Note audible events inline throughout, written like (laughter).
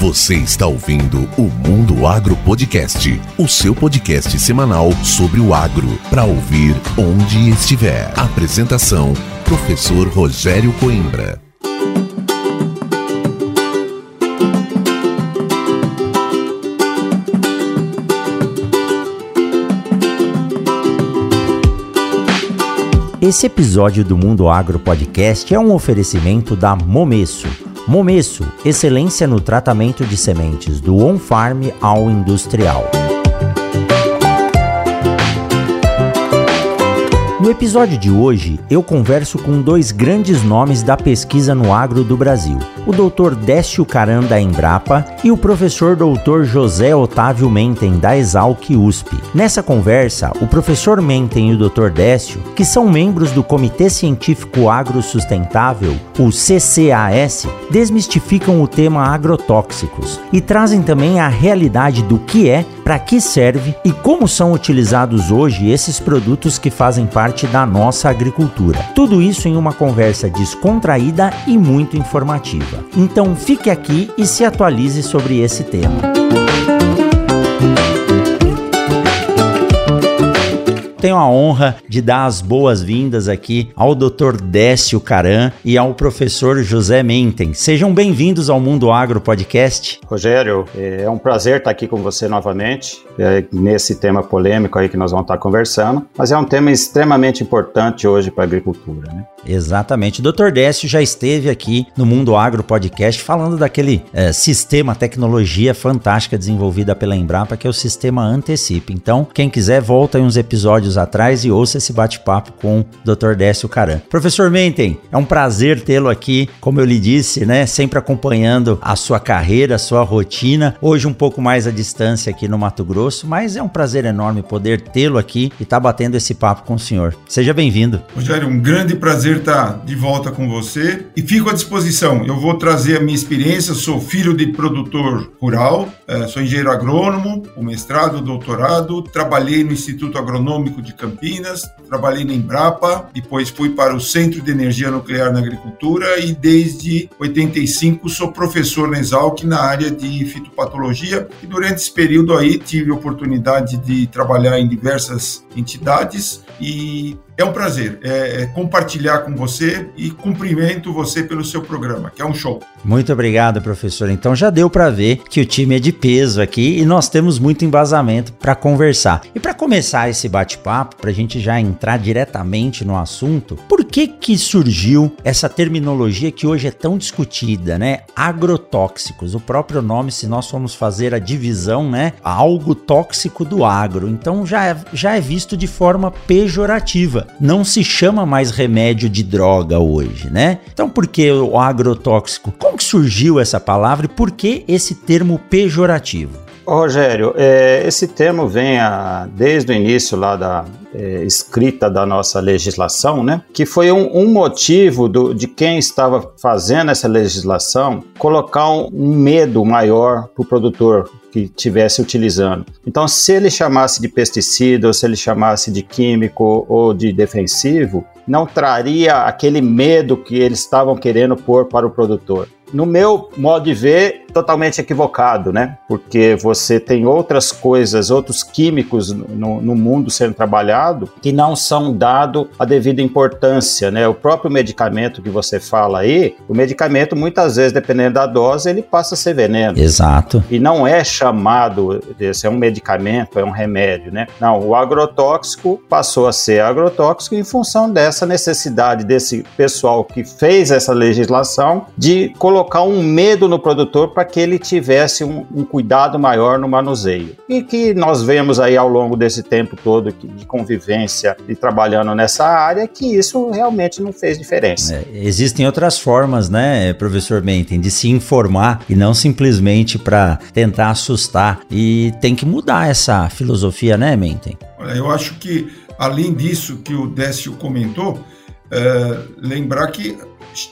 Você está ouvindo o Mundo Agro Podcast, o seu podcast semanal sobre o agro, para ouvir onde estiver. Apresentação: Professor Rogério Coimbra. Esse episódio do Mundo Agro Podcast é um oferecimento da Momesso. Momesso, excelência no tratamento de sementes do on-farm ao industrial. No episódio de hoje, eu converso com dois grandes nomes da pesquisa no agro do Brasil, o Dr. Décio Caran da Embrapa e o professor Dr. José Otávio Menten da Exalc USP. Nessa conversa, o professor Menten e o Dr. Décio, que são membros do Comitê Científico Agro Sustentável, o CCAS, desmistificam o tema agrotóxicos e trazem também a realidade do que é, para que serve e como são utilizados hoje esses produtos que fazem parte da nossa agricultura. Tudo isso em uma conversa descontraída e muito informativa. Então fique aqui e se atualize sobre esse tema. Tenho a honra de dar as boas-vindas aqui ao Dr. Décio Caran e ao professor José Menten. Sejam bem-vindos ao Mundo Agro Podcast. Rogério, é um prazer estar aqui com você novamente, é, nesse tema polêmico aí que nós vamos estar conversando, mas é um tema extremamente importante hoje para a agricultura. Né? Exatamente. O Dr. Décio já esteve aqui no Mundo Agro Podcast falando daquele é, sistema, tecnologia fantástica desenvolvida pela Embrapa, que é o sistema Antecipe. Então, quem quiser, volta aí uns episódios atrás e ouça esse bate-papo com o Dr. Décio Caran. Professor Menten, é um prazer tê-lo aqui, como eu lhe disse, né? Sempre acompanhando a sua carreira, a sua rotina. Hoje um pouco mais à distância aqui no Mato Grosso, mas é um prazer enorme poder tê-lo aqui e estar tá batendo esse papo com o senhor. Seja bem-vindo. Rogério, um grande prazer estar de volta com você e fico à disposição. Eu vou trazer a minha experiência, sou filho de produtor rural, eh, sou engenheiro agrônomo, o mestrado, o doutorado, trabalhei no Instituto Agronômico de Campinas, trabalhei na Embrapa, depois fui para o Centro de Energia Nuclear na Agricultura e desde 85 sou professor na Exalc na área de fitopatologia. E durante esse período aí tive oportunidade de trabalhar em diversas entidades e é um prazer é, é, compartilhar com você e cumprimento você pelo seu programa, que é um show. Muito obrigado, professor. Então já deu para ver que o time é de peso aqui e nós temos muito embasamento para conversar. E para começar esse bate-papo, para a gente já entrar diretamente no assunto, por que que surgiu essa terminologia que hoje é tão discutida, né? Agrotóxicos. O próprio nome, se nós formos fazer a divisão, né? Algo tóxico do agro. Então já é, já é visto de forma pejorativa não se chama mais remédio de droga hoje, né? Então por que o agrotóxico? Como que surgiu essa palavra e por que esse termo pejorativo? Rogério, é, esse termo vem a, desde o início lá da é, escrita da nossa legislação, né? Que foi um, um motivo do, de quem estava fazendo essa legislação colocar um, um medo maior para o produtor que estivesse utilizando. Então, se ele chamasse de pesticida, ou se ele chamasse de químico ou de defensivo, não traria aquele medo que eles estavam querendo pôr para o produtor no meu modo de ver, totalmente equivocado, né? Porque você tem outras coisas, outros químicos no, no mundo sendo trabalhado que não são dados a devida importância, né? O próprio medicamento que você fala aí, o medicamento muitas vezes, dependendo da dose, ele passa a ser veneno. Exato. E não é chamado desse, é um medicamento, é um remédio, né? Não, o agrotóxico passou a ser agrotóxico em função dessa necessidade desse pessoal que fez essa legislação de colocar colocar um medo no produtor para que ele tivesse um, um, cuidado maior no manuseio. E que nós vemos aí ao longo desse tempo todo de convivência e trabalhando nessa área que isso realmente não fez diferença. É, existem outras formas, né, professor Menten, de se informar e não simplesmente para tentar assustar. E tem que mudar essa filosofia, né, Menten? Olha, eu acho que além disso que o Décio comentou, é, lembrar que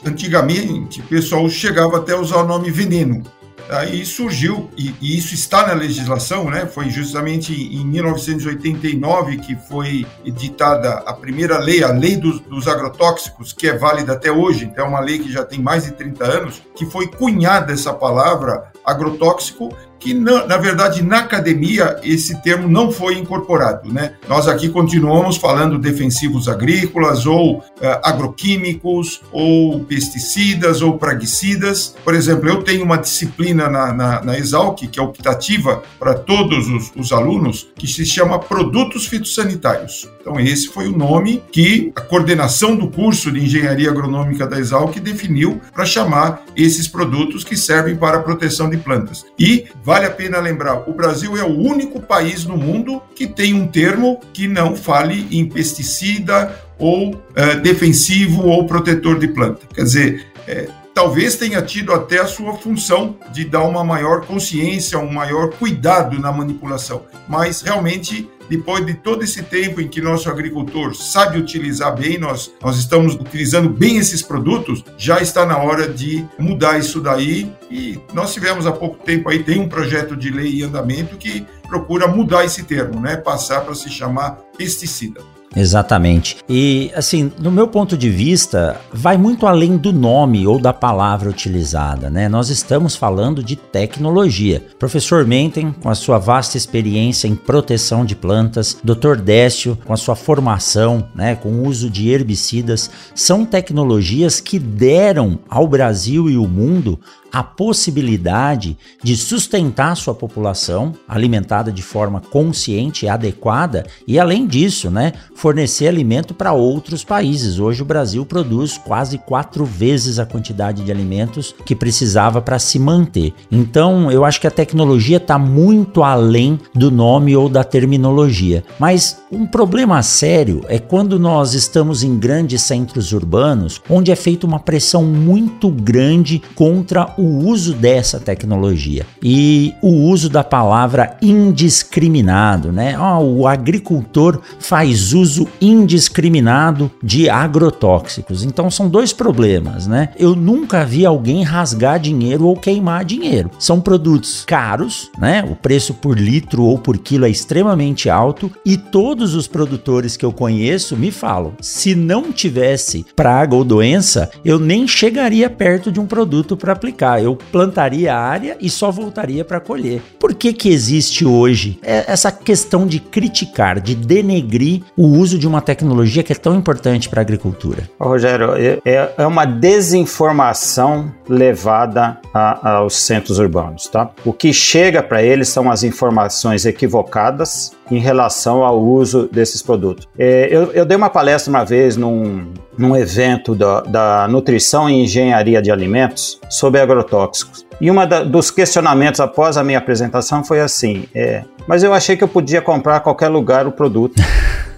antigamente o pessoal chegava até a usar o nome veneno. Aí surgiu, e, e, isso está na legislação, né? Foi justamente em 1989 que foi editada a primeira lei, a Lei dos, dos, Agrotóxicos, que é válida até hoje, então é uma lei que já tem mais de 30 anos, que foi cunhada essa palavra agrotóxico que na, na, verdade na academia esse termo não foi incorporado, né? Nós aqui continuamos falando defensivos agrícolas ou uh, agroquímicos ou pesticidas ou praguicidas. Por exemplo, eu tenho uma disciplina na, na, na Exalc que é optativa para todos os, os alunos que se chama produtos fitossanitários. Então esse foi o nome que a coordenação do curso de engenharia agronômica da Exalc definiu para chamar esses produtos que servem para a proteção de plantas. E vale a pena lembrar, o Brasil é o único país no mundo que tem um termo que não fale em pesticida ou uh, defensivo ou protetor de planta. Quer dizer, é, talvez tenha tido até a sua função de dar uma maior consciência, um maior cuidado na manipulação, mas realmente depois de todo esse tempo em que nosso agricultor sabe utilizar bem, nós, nós estamos utilizando bem esses produtos, já está na hora de mudar isso daí. E nós tivemos há pouco tempo aí, tem um projeto de lei em andamento que procura mudar esse termo, né? Passar para se chamar pesticida. Exatamente. E assim, no meu ponto de vista, vai muito além do nome ou da palavra utilizada, né? Nós estamos falando de tecnologia. Professor Menten, com a sua vasta experiência em proteção de plantas, Dr. Décio, com a sua formação, né, com o uso de herbicidas, são tecnologias que deram ao Brasil e o mundo a possibilidade de sustentar sua população alimentada de forma consciente e adequada e além disso, né, fornecer alimento para outros países. Hoje o Brasil produz quase quatro vezes a quantidade de alimentos que precisava para se manter. Então, eu acho que a tecnologia está muito além do nome ou da terminologia. Mas um problema sério é quando nós estamos em grandes centros urbanos, onde é feita uma pressão muito grande contra o uso dessa tecnologia e o uso da palavra indiscriminado, né? Oh, o agricultor faz uso indiscriminado de agrotóxicos. Então são dois problemas, né? Eu nunca vi alguém rasgar dinheiro ou queimar dinheiro. São produtos caros, né? O preço por litro ou por quilo é extremamente alto e todos os produtores que eu conheço me falam: se não tivesse praga ou doença, eu nem chegaria perto de um produto para aplicar eu plantaria a área e só voltaria para colher. Por que que existe hoje essa questão de criticar, de denegrir o uso de uma tecnologia que é tão importante para a agricultura? Rogério, é, é, é uma desinformação levada a, aos centros urbanos, tá? O que chega para eles são as informações equivocadas em relação ao uso desses produtos. É, eu, eu, dei uma palestra uma vez num, num evento da, da nutrição e engenharia de alimentos sobre agrotóxicos. E um dos questionamentos após a minha apresentação foi assim: é, mas eu achei que eu podia comprar a qualquer lugar o produto.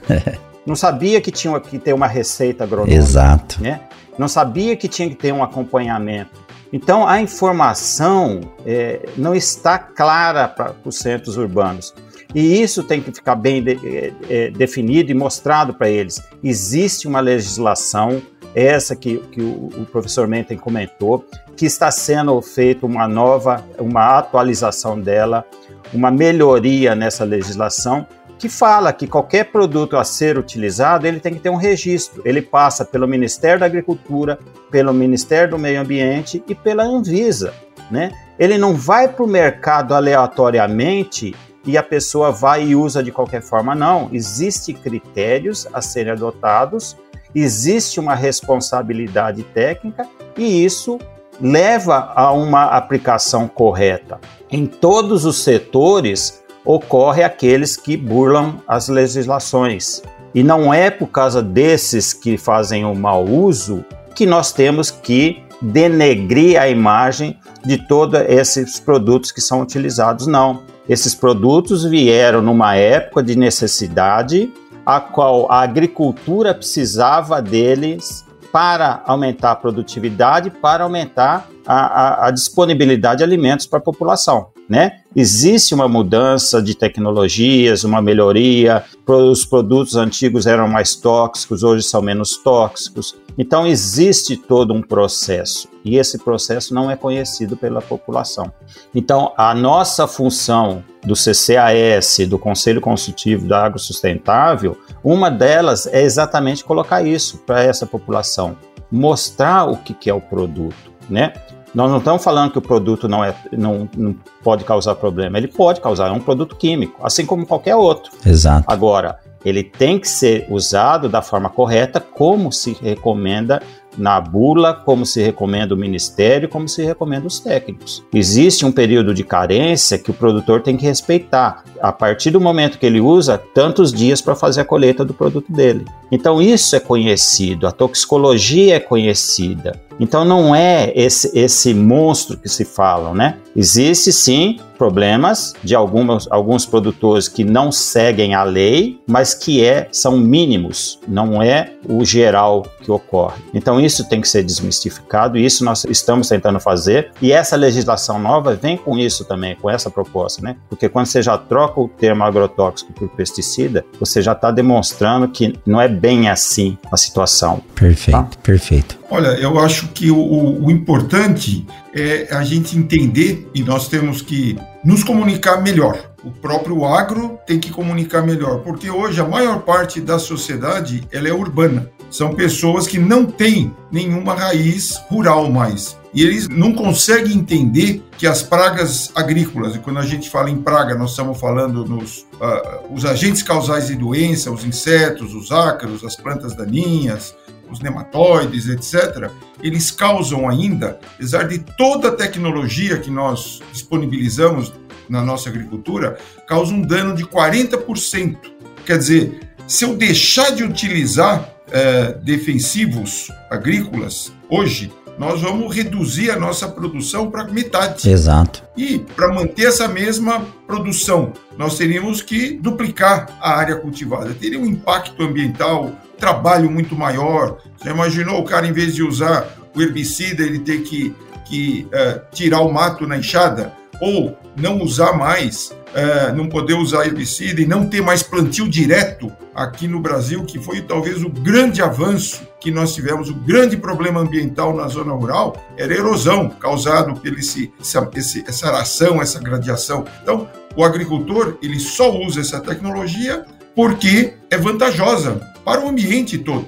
(laughs) Não sabia que tinha que ter uma receita agronômica. Exato. Né? Não sabia que tinha que ter um acompanhamento. Então, a informação é, não está clara para os centros urbanos. E isso tem que ficar bem de, é, definido e mostrado para eles. Existe uma legislação, essa que, que o, o professor Menten comentou, que está sendo feita uma nova, uma atualização dela, uma melhoria nessa legislação, que fala que qualquer produto a ser utilizado, ele tem que ter um registro. Ele passa pelo Ministério da Agricultura, pelo Ministério do Meio Ambiente e pela Anvisa, né? Ele não vai para o mercado aleatoriamente e a pessoa vai e usa de qualquer forma. Não, existem critérios a serem adotados, existe uma responsabilidade técnica e isso leva a uma aplicação correta. Em todos os setores ocorre aqueles que burlam as legislações. E não é por causa desses que fazem o mau uso que nós temos que denegrir a imagem de todos esses produtos que são utilizados, não. Esses produtos vieram numa época de necessidade, a qual a agricultura precisava deles para aumentar a produtividade, para aumentar a, a, a disponibilidade de alimentos para a população. Né? Existe uma mudança de tecnologias, uma melhoria. Os produtos antigos eram mais tóxicos, hoje são menos tóxicos. Então existe todo um processo e esse processo não é conhecido pela população. Então a nossa função do CCAS, do Conselho Consultivo da Agro Sustentável, uma delas é exatamente colocar isso para essa população, mostrar o que, que é o produto, né? Nós não estamos falando que o produto não, é, não, não pode causar problema. Ele pode causar, é um produto químico, assim como qualquer outro. Exato. Agora, ele tem que ser usado da forma correta, como se recomenda na bula, como se recomenda o ministério, como se recomenda os técnicos. Existe um período de carência que o produtor tem que respeitar. A partir do momento que ele usa, tantos dias para fazer a colheita do produto dele. Então isso é conhecido, a toxicologia é conhecida. Então não é esse, esse monstro que se falam, né? Existe sim problemas de algumas, alguns produtores que não seguem a lei, mas que é, são mínimos, não é o geral que ocorre. Então isso tem que ser desmistificado e isso nós estamos tentando fazer. E essa legislação nova vem com isso também, com essa proposta, né? Porque quando você já troca o termo agrotóxico por pesticida, você já está demonstrando que não é bem assim a situação. Perfeito, tá? perfeito. Olha, eu acho que o, o, importante é a gente entender e nós temos que nos comunicar melhor. O próprio agro tem que comunicar melhor, porque hoje a maior parte da sociedade ela é urbana. São pessoas que não têm nenhuma raiz rural mais. E eles não conseguem entender que as pragas agrícolas, e quando a gente fala em praga, nós estamos falando nos uh, os agentes causais de doença, os insetos, os ácaros, as plantas daninhas, os nematóides, etc., eles causam ainda, apesar de toda a tecnologia que nós disponibilizamos na nossa agricultura, causam um dano de 40%. Quer dizer, se eu deixar de utilizar é, defensivos agrícolas hoje, nós vamos reduzir a nossa produção para metade. Exato. E para manter essa mesma produção, nós teríamos que duplicar a área cultivada. Teria um impacto ambiental, trabalho muito maior. Você imaginou o cara, em vez de usar o herbicida, ele ter que, que uh, tirar o mato na enxada? Ou não usar mais, uh, não poder usar herbicida e não ter mais plantio direto aqui no Brasil, que foi talvez o grande avanço que nós tivemos, o grande problema ambiental na zona rural era a erosão causado pela esse, essa, essa aração, essa gradiação. Então, o agricultor ele só usa essa tecnologia porque é vantajosa para o ambiente todo,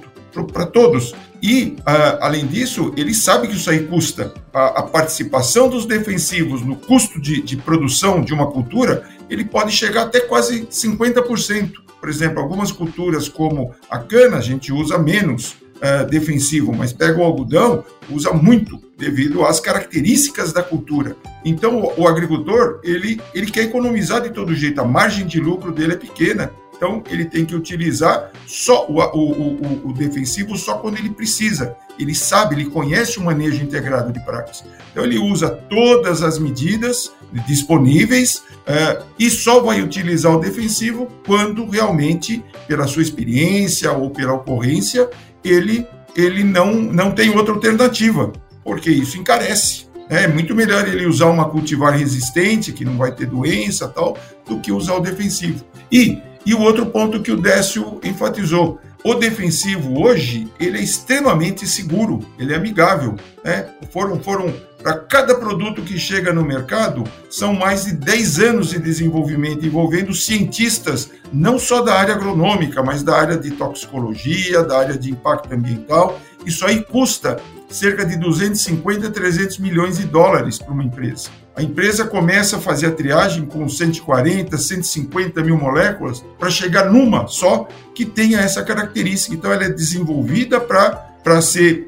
para todos. E, uh, além disso, ele sabe que isso aí custa. A, a participação dos defensivos no custo de, de, produção de uma cultura, ele pode chegar até quase 50%. Por exemplo, algumas culturas como a cana, a gente usa menos uh, defensivo, mas pega o algodão, usa muito, devido às características da cultura. Então, o, o agricultor, ele, ele quer economizar de todo jeito, a margem de lucro dele é pequena. Então, ele tem que utilizar só o, o, o, o, defensivo só quando ele precisa. Ele sabe, ele conhece o manejo integrado de pragas. Então, ele usa todas as medidas disponíveis uh, e só vai utilizar o defensivo quando realmente, pela sua experiência ou pela ocorrência, ele, ele não, não tem outra alternativa, porque isso encarece. É muito melhor ele usar uma cultivar resistente, que não vai ter doença tal, do que usar o defensivo. E e o outro ponto que o Décio enfatizou, o defensivo hoje, ele é extremamente seguro, ele é amigável. Né? Foram, foram para cada produto que chega no mercado, são mais de 10 anos de desenvolvimento envolvendo cientistas, não só da área agronômica, mas da área de toxicologia, da área de impacto ambiental. Isso aí custa cerca de 250 a 300 milhões de dólares para uma empresa. A empresa começa a fazer a triagem com 140, 150 mil moléculas para chegar numa só que tenha essa característica. Então, ela é desenvolvida para ser,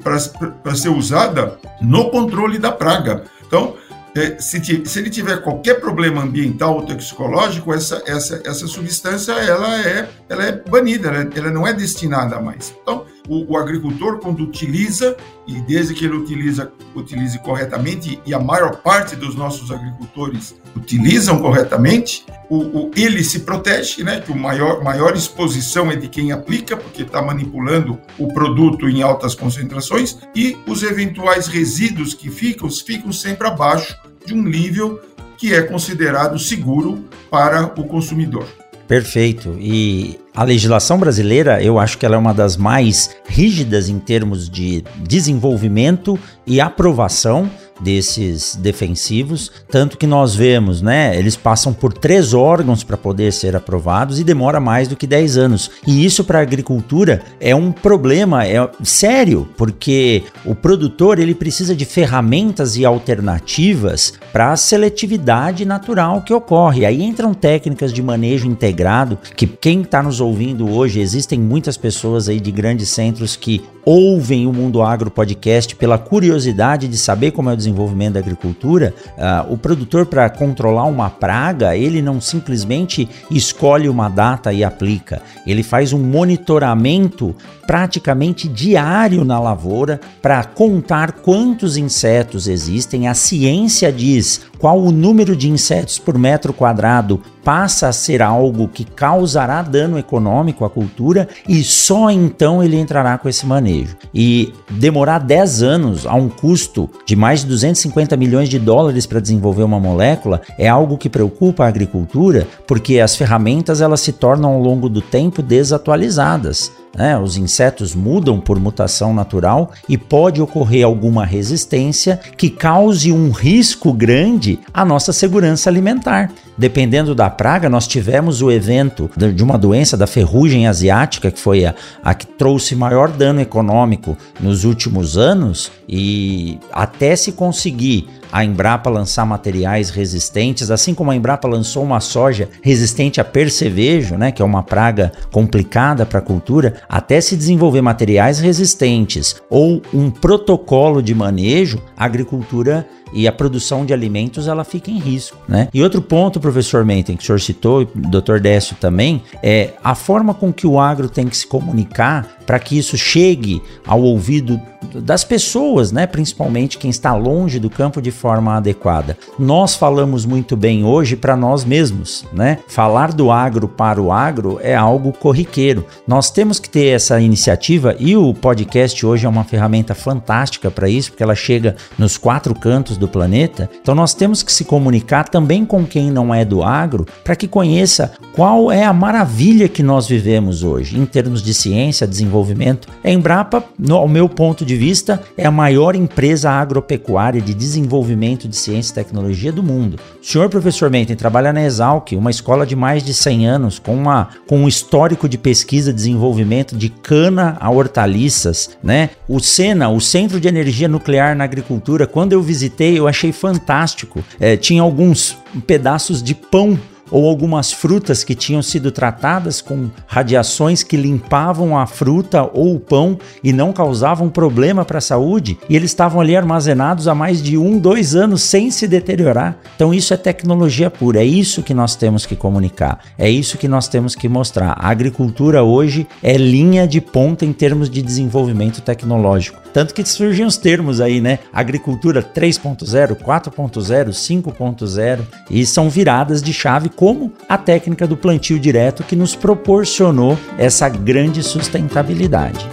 ser usada no controle da praga. Então, é, se, se, ele tiver qualquer problema ambiental ou toxicológico, essa, essa, essa substância ela é, ela é banida, ela, ela não é destinada mais. Então, o, o, agricultor, quando utiliza, e desde que ele utiliza, utilize corretamente, e a maior parte dos nossos agricultores utilizam corretamente, o, o, ele se protege, né? Que o maior, maior exposição é de quem aplica, porque está manipulando o produto em altas concentrações, e os eventuais resíduos que ficam, ficam sempre abaixo de um nível que é considerado seguro para o consumidor. Perfeito. E a legislação brasileira, eu acho que ela é uma das mais rígidas em termos de desenvolvimento e aprovação desses defensivos, tanto que nós vemos, né, eles passam por três órgãos para poder ser aprovados e demora mais do que 10 anos. E isso para a agricultura é um problema é sério, porque o produtor ele precisa de ferramentas e alternativas para a seletividade natural que ocorre. Aí entram técnicas de manejo integrado, que quem está nos ouvindo hoje, existem muitas pessoas aí de grandes centros que ouvem o Mundo Agro Podcast pela curiosidade de saber como é o desenvolvimento da agricultura, uh, o produtor, para controlar uma praga, ele não simplesmente escolhe uma data e aplica, ele faz um monitoramento praticamente diário na lavoura para contar quantos insetos existem. A ciência diz qual o número de insetos por metro quadrado passa a ser algo que causará dano econômico à cultura e só então ele entrará com esse manejo. E demorar 10 anos a um custo de mais de 250 milhões de dólares para desenvolver uma molécula é algo que preocupa a agricultura, porque as ferramentas elas se tornam ao longo do tempo desatualizadas. Né? Os insetos mudam por mutação natural e pode ocorrer alguma resistência que cause um risco grande à nossa segurança alimentar. Dependendo da praga, nós tivemos o evento de uma doença da ferrugem asiática, que foi a, a que trouxe maior dano econômico nos últimos anos, e até se conseguir a Embrapa lançar materiais resistentes, assim como a Embrapa lançou uma soja resistente a percevejo, né, que é uma praga complicada para a cultura, até se desenvolver materiais resistentes ou um protocolo de manejo, a agricultura e a produção de alimentos ela fica em risco, né? E outro ponto, professor Menten, que o senhor citou, e o doutor Décio também, é a forma com que o agro tem que se comunicar para que isso chegue ao ouvido das pessoas, né, principalmente quem está longe do campo de forma adequada. Nós falamos muito bem hoje para nós mesmos, né? Falar do agro para o agro é algo corriqueiro. Nós temos que ter essa iniciativa e o podcast hoje é uma ferramenta fantástica para isso, porque ela chega nos quatro cantos do planeta. Então nós temos que se comunicar também com quem não é do agro para que conheça qual é a maravilha que nós vivemos hoje em termos de ciência, desenvolvimento. A Embrapa, no, ao meu ponto de vista, é a maior empresa agropecuária de desenvolvimento de ciência e tecnologia do mundo. O senhor professor Menten trabalha na Exalc, uma escola de mais de 100 anos, com, uma, com um histórico de pesquisa e desenvolvimento de cana a hortaliças, né? O SENA, o Centro de Energia Nuclear na Agricultura, quando eu visitei, eu achei fantástico. É, tinha alguns pedaços de pão ou algumas frutas que tinham sido tratadas com radiações que limpavam a fruta ou o pão e não causavam problema para a saúde, e eles estavam ali armazenados há mais de um, dois anos sem se deteriorar. Então, isso é tecnologia pura, é isso que nós temos que comunicar, é isso que nós temos que mostrar. A agricultura hoje é linha de ponta em termos de desenvolvimento tecnológico. Tanto que surgem os termos aí, né? Agricultura 3.0, 4.0, 5.0 e são viradas de chave como a técnica do plantio direto que nos proporcionou essa grande sustentabilidade.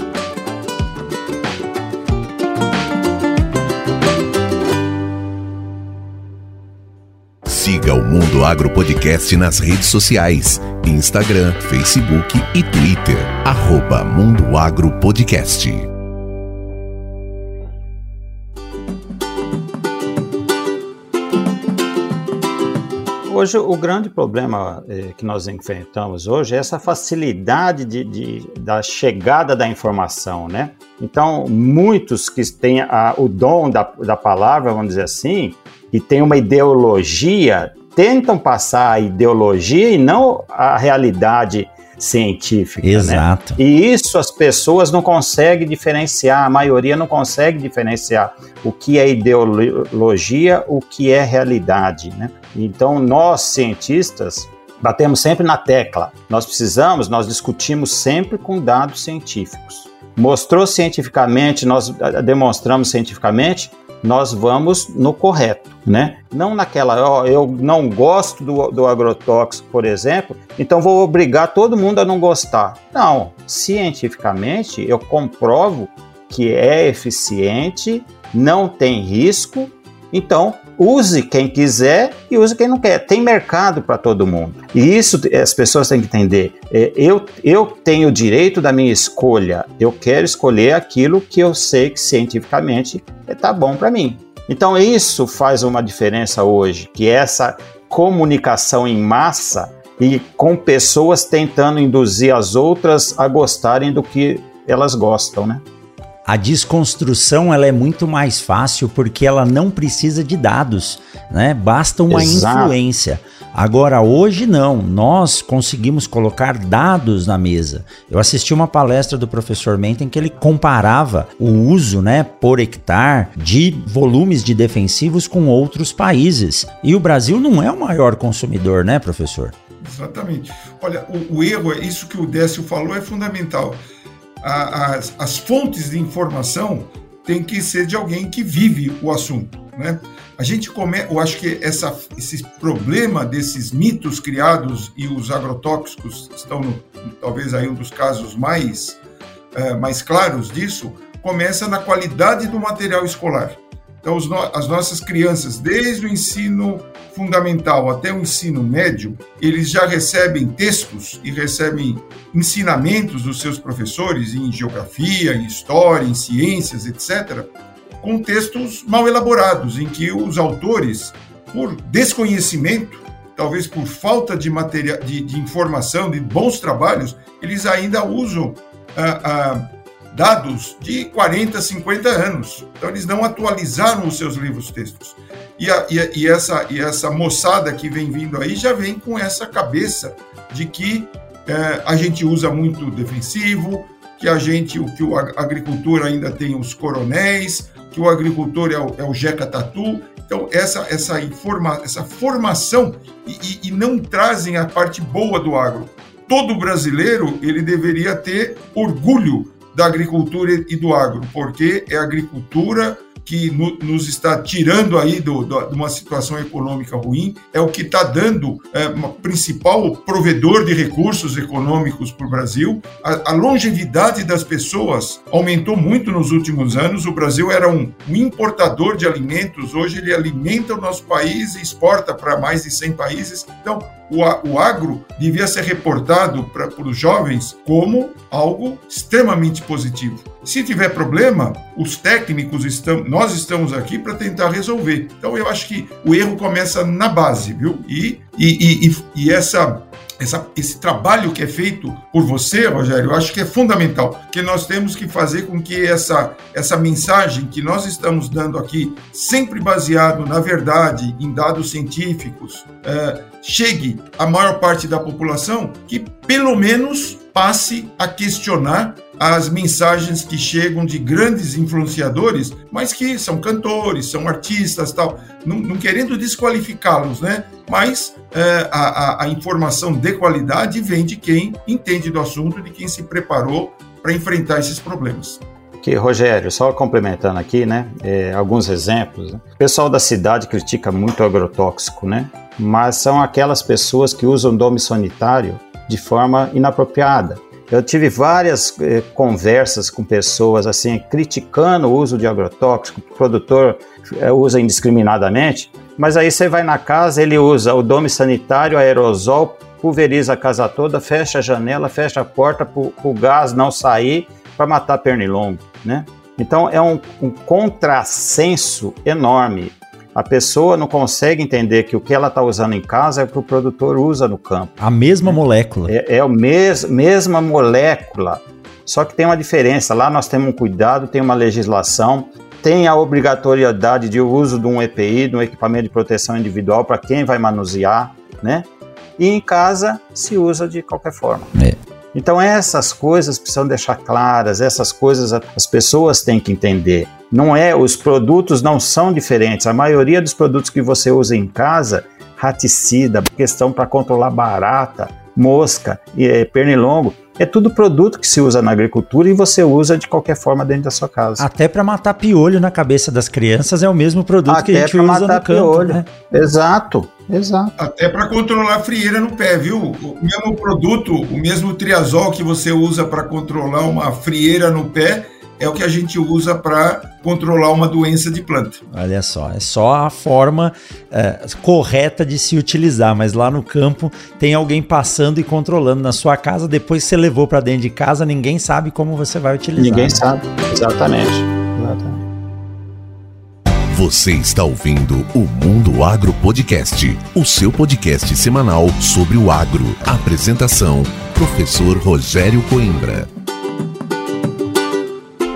Siga o Mundo Agro Podcast nas redes sociais: Instagram, Facebook e Twitter. Arroba Mundo Agro Podcast. Hoje, o grande problema eh, que nós enfrentamos hoje é essa facilidade de, de, da chegada da informação, né? Então, muitos que têm a, o dom da, da palavra, vamos dizer assim, e têm uma ideologia, tentam passar a ideologia e não a realidade científica. Né? Exato. Né? E isso as pessoas não conseguem diferenciar, a maioria não consegue diferenciar o que é ideologia, o que é realidade. Né? Então, nós, cientistas, batemos sempre na tecla. Nós precisamos, nós discutimos sempre com dados científicos. Mostrou cientificamente, nós demonstramos cientificamente, nós vamos no correto, né? Não naquela, ó, eu não gosto do, do agrotóxico, por exemplo, então vou obrigar todo mundo a não gostar. Não, cientificamente eu comprovo que é eficiente, não tem risco, então use quem quiser e use quem não quer. Tem mercado para todo mundo. E isso as pessoas têm que entender. É, eu, eu tenho o direito da minha escolha. Eu quero escolher aquilo que eu sei que cientificamente está bom para mim. Então isso faz uma diferença hoje, que é essa comunicação em massa e com pessoas tentando induzir as outras a gostarem do que elas gostam, né? A desconstrução ela é muito mais fácil porque ela não precisa de dados, né? Basta uma Exato. influência. Agora hoje não, nós conseguimos colocar dados na mesa. Eu assisti uma palestra do professor Menten que ele comparava o uso, né, por hectare de volumes de defensivos com outros países. E o Brasil não é o maior consumidor, né, professor? Exatamente. Olha, o, o erro, é isso que o Décio falou, é fundamental. A, as, as fontes de informação têm que ser de alguém que vive o assunto, né? A gente come, eu acho que essa, esse problema desses mitos criados e os agrotóxicos estão no, talvez aí um dos casos mais uh, mais claros disso começa na qualidade do material escolar. Então, no, as nossas crianças, desde o ensino fundamental até o ensino médio, eles já recebem textos e recebem ensinamentos dos seus professores em geografia, em história, em ciências, etc., com textos mal elaborados, em que os autores, por desconhecimento, talvez por falta de, material, de, de informação, de bons trabalhos, eles ainda usam ah, ah, dados de 40, 50 anos. Então, eles não atualizaram os seus livros-textos. E, e, e, essa, e essa moçada que vem vindo aí já vem com essa cabeça de que eh, a gente usa muito defensivo, que a gente, o que a agricultura ainda tem os coronéis, que o agricultor é o, é o Jeca Tatu. Então, essa, essa, informa, essa formação e, e, e não trazem a parte boa do agro. Todo brasileiro ele deveria ter orgulho da agricultura e do agro, porque é agricultura que no, nos está tirando aí de uma situação econômica ruim, é o que está dando é, uma principal provedor de recursos econômicos para o Brasil. A, a, longevidade das pessoas aumentou muito nos últimos anos. O Brasil era um, um importador de alimentos, hoje ele alimenta o nosso país e exporta para mais de 100 países. Então, o agro devia ser reportado para os jovens como algo extremamente positivo. Se tiver problema, os técnicos estão, nós estamos aqui para tentar resolver. Então eu acho que o erro começa na base, viu? E, e, e, e essa essa, esse trabalho que é feito por você, Rogério, eu acho que é fundamental, que nós temos que fazer com que essa, essa mensagem que nós estamos dando aqui, sempre baseado na verdade, em dados científicos, é, chegue à maior parte da população, que pelo menos passe a questionar as mensagens que chegam de grandes influenciadores, mas que são cantores, são artistas, tal, não, não querendo desqualificá-los, né? Mas é, a, a, informação de qualidade vem de quem entende do assunto, de quem se preparou para enfrentar esses problemas. Que, Rogério, só complementando aqui, né, é, alguns exemplos. Né? O pessoal da cidade critica muito o agrotóxico, né? Mas são aquelas pessoas que usam dome sanitário de forma inapropriada. Eu tive várias eh, conversas com pessoas assim criticando o uso de agrotóxico, o produtor eh, usa indiscriminadamente, mas aí você vai na casa, ele usa o dome sanitário, aerosol, pulveriza a casa toda, fecha a janela, fecha a porta para o gás não sair para matar pernilongo, né? Então é um, um contrassenso enorme a pessoa não consegue entender que o que ela está usando em casa é o que o produtor usa no campo. A mesma molécula. É, é a mes mesma molécula. Só que tem uma diferença. Lá nós temos um cuidado, tem uma legislação, tem a obrigatoriedade de uso de um EPI, de um equipamento de proteção individual para quem vai manusear, né? E em casa se usa de qualquer forma. É. Então essas coisas precisam deixar claras, essas coisas as pessoas têm que entender. Não é, os produtos não são diferentes. A maioria dos produtos que você usa em casa, raticida, questão para controlar barata, mosca e é, pernilongo, é tudo produto que se usa na agricultura e você usa de qualquer forma dentro da sua casa. Até para matar piolho na cabeça das crianças é o mesmo produto Até que a gente usa matar no campo. Piolho. Né? Exato, exato. Até para controlar a frieira no pé, viu? O mesmo produto, o mesmo triazol que você usa para controlar uma frieira no pé, é o que a gente usa para controlar uma doença de planta. Olha só, é só a forma é, correta de se utilizar, mas lá no campo tem alguém passando e controlando na sua casa, depois você levou para dentro de casa, ninguém sabe como você vai utilizar. Ninguém né? sabe, exatamente. exatamente. Você está ouvindo o Mundo Agro Podcast, o seu podcast semanal sobre o agro. Apresentação: Professor Rogério Coimbra.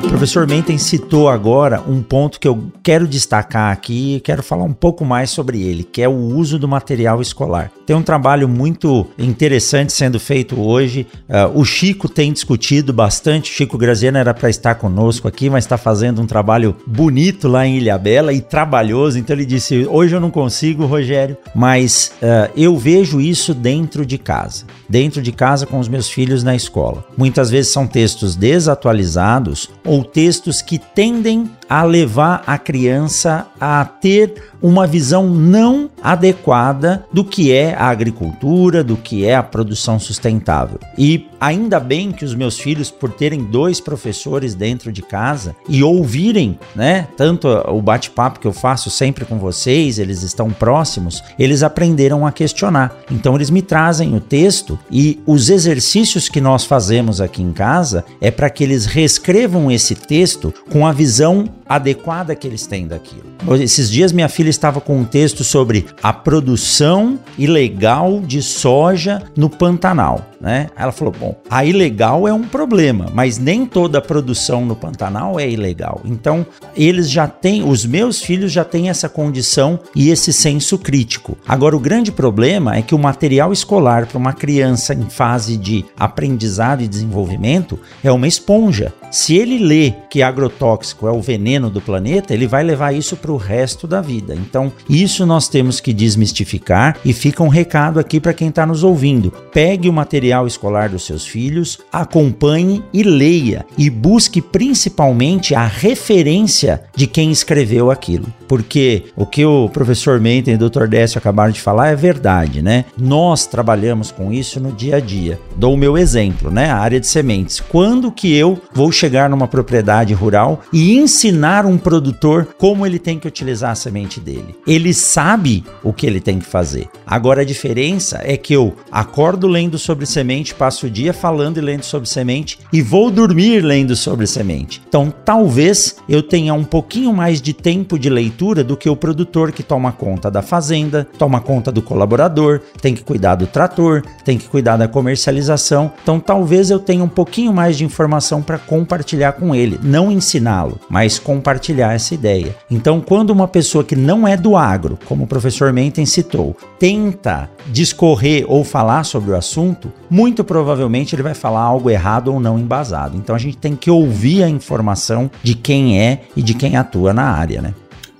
O professor Menten citou agora um ponto que eu quero destacar aqui e quero falar um pouco mais sobre ele, que é o uso do material escolar. Tem um trabalho muito interessante sendo feito hoje. Uh, o Chico tem discutido bastante. Chico Graziano era para estar conosco aqui, mas está fazendo um trabalho bonito lá em Ilhabela e trabalhoso. Então ele disse: Hoje eu não consigo, Rogério, mas uh, eu vejo isso dentro de casa. Dentro de casa com os meus filhos na escola. Muitas vezes são textos desatualizados ou textos que tendem a levar a criança a ter uma visão não adequada do que é a agricultura, do que é a produção sustentável. E ainda bem que os meus filhos, por terem dois professores dentro de casa e ouvirem, né, tanto o bate-papo que eu faço sempre com vocês, eles estão próximos, eles aprenderam a questionar. Então eles me trazem o texto e os exercícios que nós fazemos aqui em casa é para que eles reescrevam esse texto com a visão adequada que eles têm daquilo. Esses dias minha filha estava com um texto sobre a produção ilegal de soja no Pantanal né? Ela falou: bom, a ilegal é um problema, mas nem toda a produção no Pantanal é ilegal. Então, eles já têm, os meus filhos já têm essa condição e esse senso crítico. Agora, o grande problema é que o material escolar para uma criança em fase de aprendizado e desenvolvimento é uma esponja. Se ele lê que agrotóxico é o veneno do planeta, ele vai levar isso para o resto da vida. Então, isso nós temos que desmistificar e fica um recado aqui para quem está nos ouvindo. Pegue o material material escolar dos seus filhos, acompanhe e leia e busque principalmente a referência de quem escreveu aquilo. Porque o que o professor Menten e o Dr. Décio acabaram de falar é verdade, né? Nós trabalhamos com isso no dia a dia. Dou o meu exemplo, né? A área de sementes. Quando que eu vou chegar numa propriedade rural e ensinar um produtor como ele tem que utilizar a semente dele? Ele sabe o que ele tem que fazer. Agora a diferença é que eu acordo lendo sobre semente, passo o dia falando e lendo sobre semente e vou dormir lendo sobre semente. Então, talvez eu tenha um pouquinho mais de tempo de leitura do que o produtor que toma conta da fazenda, toma conta do colaborador, tem que cuidar do trator, tem que cuidar da comercialização. Então, talvez eu tenha um pouquinho mais de informação para compartilhar com ele, não ensiná-lo, mas compartilhar essa ideia. Então, quando uma pessoa que não é do agro, como o professor Menten citou, tenta discorrer ou falar sobre o assunto, muito provavelmente ele vai falar algo errado ou não embasado. Então a gente tem que ouvir a informação de quem é e de quem atua na área, né?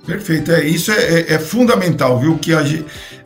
Perfeito, é, isso é, é, é fundamental, viu? Que a,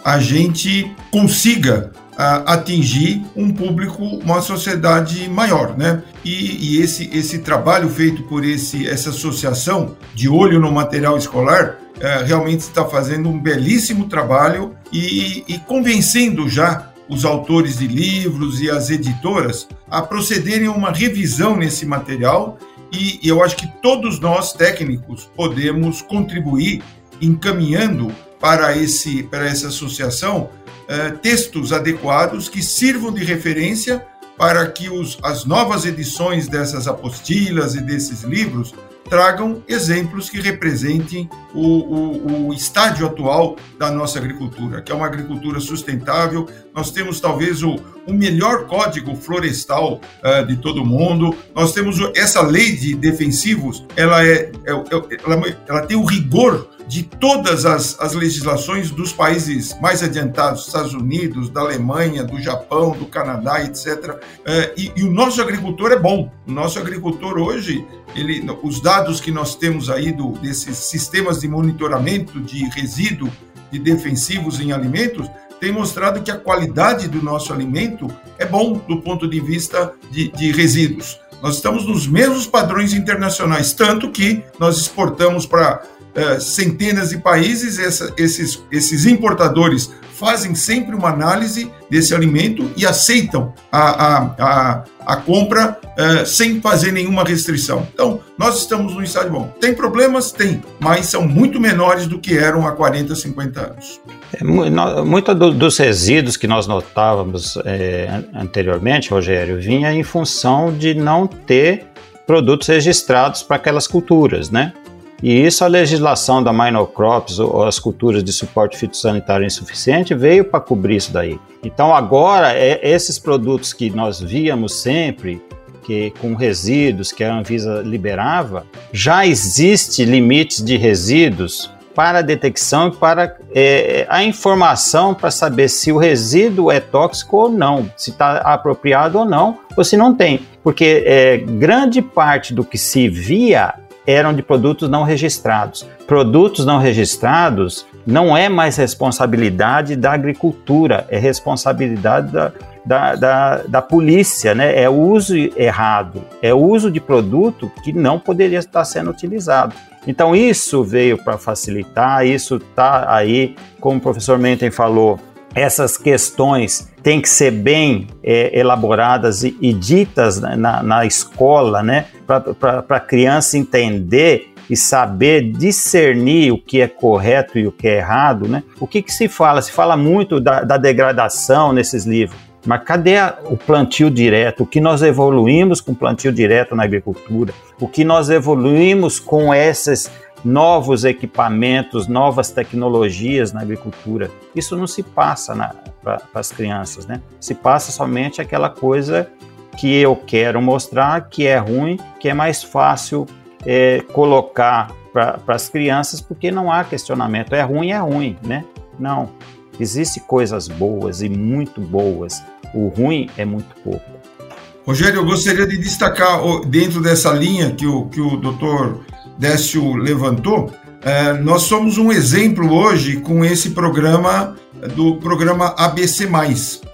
a gente consiga a, atingir um público, uma sociedade maior, né? E, e, esse, esse trabalho feito por esse, essa associação de olho no material escolar é, realmente está fazendo um belíssimo trabalho e, e convencendo já os autores de livros e as editoras a procederem a uma revisão nesse material e, eu acho que todos nós técnicos podemos contribuir encaminhando para esse para essa associação uh, textos adequados que sirvam de referência para que os, as novas edições dessas apostilas e desses livros tragam exemplos que representem o, o, o, estádio atual da nossa agricultura, que é uma agricultura sustentável. Nós temos talvez o, o melhor código florestal uh, de todo o mundo. Nós temos essa lei de defensivos, ela, é, é, é ela, ela tem o rigor de todas as, as legislações dos países mais adiantados, Estados Unidos, da Alemanha, do Japão, do Canadá, etc. É, e, e, o nosso agricultor é bom. O nosso agricultor hoje, ele, os dados que nós temos aí do, desses sistemas de monitoramento de resíduo de defensivos em alimentos, tem mostrado que a qualidade do nosso alimento é bom do ponto de vista de, de resíduos. Nós estamos nos mesmos padrões internacionais, tanto que nós exportamos para uh, centenas de países, essa, esses, esses importadores fazem sempre uma análise desse alimento e aceitam a, a, a, a compra uh, sem fazer nenhuma restrição. Então, nós estamos no estádio bom. Tem problemas? Tem, mas são muito menores do que eram há 40, 50 anos. É, muito do, dos resíduos que nós notávamos é, anteriormente, Rogério, vinha em função de não ter produtos registrados para aquelas culturas, né? E isso a legislação da Minocrops, ou as culturas de suporte fitossanitário insuficiente, veio para cobrir isso daí. Então agora, é, esses produtos que nós víamos sempre, que com resíduos que a Anvisa liberava, já existe limites de resíduos para a detecção e para é, a informação para saber se o resíduo é tóxico ou não, se está apropriado ou não, ou se não tem. Porque é, grande parte do que se via eram de produtos não registrados. Produtos não registrados não é mais responsabilidade da agricultura, é responsabilidade da, da, da, da, polícia, né? É uso errado, é uso de produto que não poderia estar sendo utilizado. Então isso veio para facilitar, isso está aí, como o professor Menten falou, essas questões têm que ser bem é, elaboradas e, e ditas na, na, escola, né? Para a criança entender e saber discernir o que é correto e o que é errado, né? O que, que se fala? Se fala muito da, da degradação nesses livros. Mas cadê a, o plantio direto? O que nós evoluímos com plantio direto na agricultura? O que nós evoluímos com esses novos equipamentos, novas tecnologias na agricultura? Isso não se passa para as crianças, né? Se passa somente aquela coisa que eu quero mostrar que é ruim, que é mais fácil é, colocar para as crianças, porque não há questionamento. É ruim, é ruim, né? Não. Existem coisas boas e muito boas. O ruim é muito pouco. Rogério, eu gostaria de destacar, dentro dessa linha que o, que o doutor Décio levantou, é, nós somos um exemplo hoje com esse programa do programa ABC+,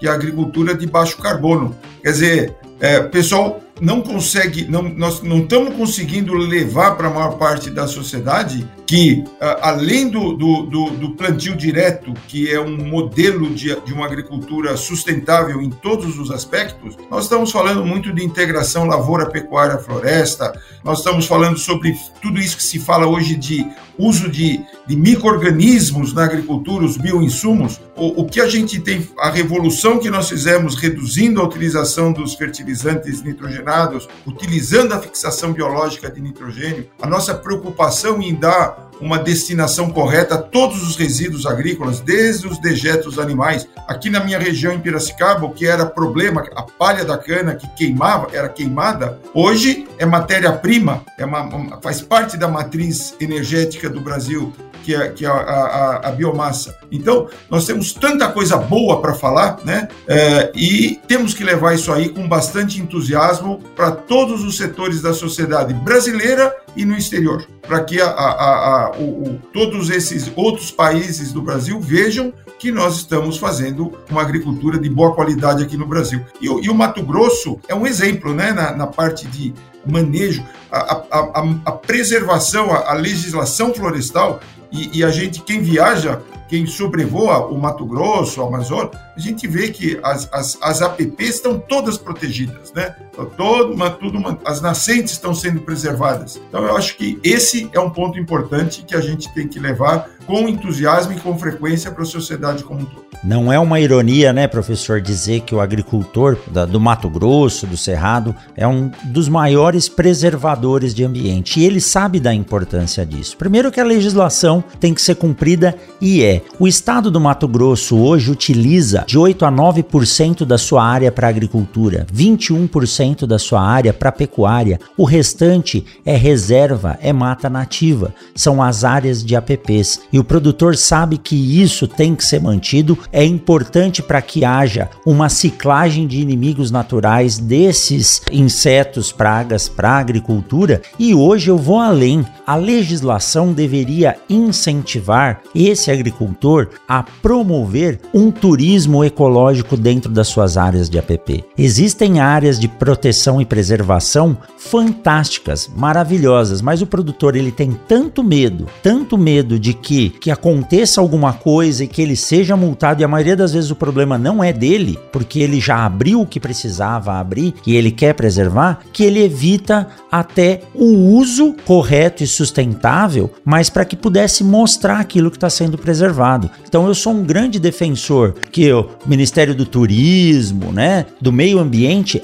que é a agricultura de baixo carbono. Quer dizer, é, pessoal não consegue, não, nós não estamos conseguindo levar para a maior parte da sociedade que, além do, do, do, do, plantio direto, que é um modelo de, de uma agricultura sustentável em todos os aspectos, nós estamos falando muito de integração lavoura, pecuária, floresta, nós estamos falando sobre tudo isso que se fala hoje de uso de, de micro-organismos na agricultura, os bioinsumos, o, o que a gente tem, a revolução que nós fizemos reduzindo a utilização dos fertilizantes nitrogenados, utilizando a fixação biológica de nitrogênio, a nossa preocupação em dar uma destinação correta a todos os resíduos agrícolas, desde os dejetos animais. Aqui na minha região em Piracicaba, o que era problema, a palha da cana que queimava, era queimada, hoje é matéria-prima, é uma, faz parte da matriz energética do Brasil, que é, que a, a, a, biomassa. Então, nós temos tanta coisa boa para falar, né? É, e temos que levar isso aí com bastante entusiasmo para todos os setores da sociedade brasileira e no exterior, para que a, o, o, todos esses outros países do Brasil vejam que nós estamos fazendo uma agricultura de boa qualidade aqui no Brasil. E, e o Mato Grosso é um exemplo, né, na, na parte de manejo, a, a, a preservação, a, legislação florestal e, e, a gente, quem viaja, quem sobrevoa o Mato Grosso, o Amazonas, a gente vê que as, as, as APPs estão todas protegidas, né? Todo, uma, tudo uma, as nascentes estão sendo preservadas. Então, eu acho que esse é um ponto importante que a gente tem que levar com entusiasmo e com frequência para a sociedade como um todo. Não é uma ironia, né, professor, dizer que o agricultor da, do Mato Grosso, do Cerrado, é um dos maiores preservadores de ambiente e ele sabe da importância disso. Primeiro, que a legislação tem que ser cumprida e é. O estado do Mato Grosso hoje utiliza de 8 a 9% da sua área para agricultura, 21% da sua área para pecuária, o restante é reserva, é mata nativa, são as áreas de APPs. E o produtor sabe que isso tem que ser mantido é importante para que haja uma ciclagem de inimigos naturais desses insetos, pragas para a agricultura. E hoje eu vou além. A legislação deveria incentivar esse agricultor a promover um turismo ecológico dentro das suas áreas de APP. Existem áreas de proteção e preservação fantásticas, maravilhosas, mas o produtor ele tem tanto medo, tanto medo de que que aconteça alguma coisa e que ele seja multado e a maioria das vezes o problema não é dele, porque ele já abriu o que precisava abrir e ele quer preservar, que ele evita até o uso correto e sustentável, mas para que pudesse mostrar aquilo que está sendo preservado. Então eu sou um grande defensor que o Ministério do Turismo, né, do Meio Ambiente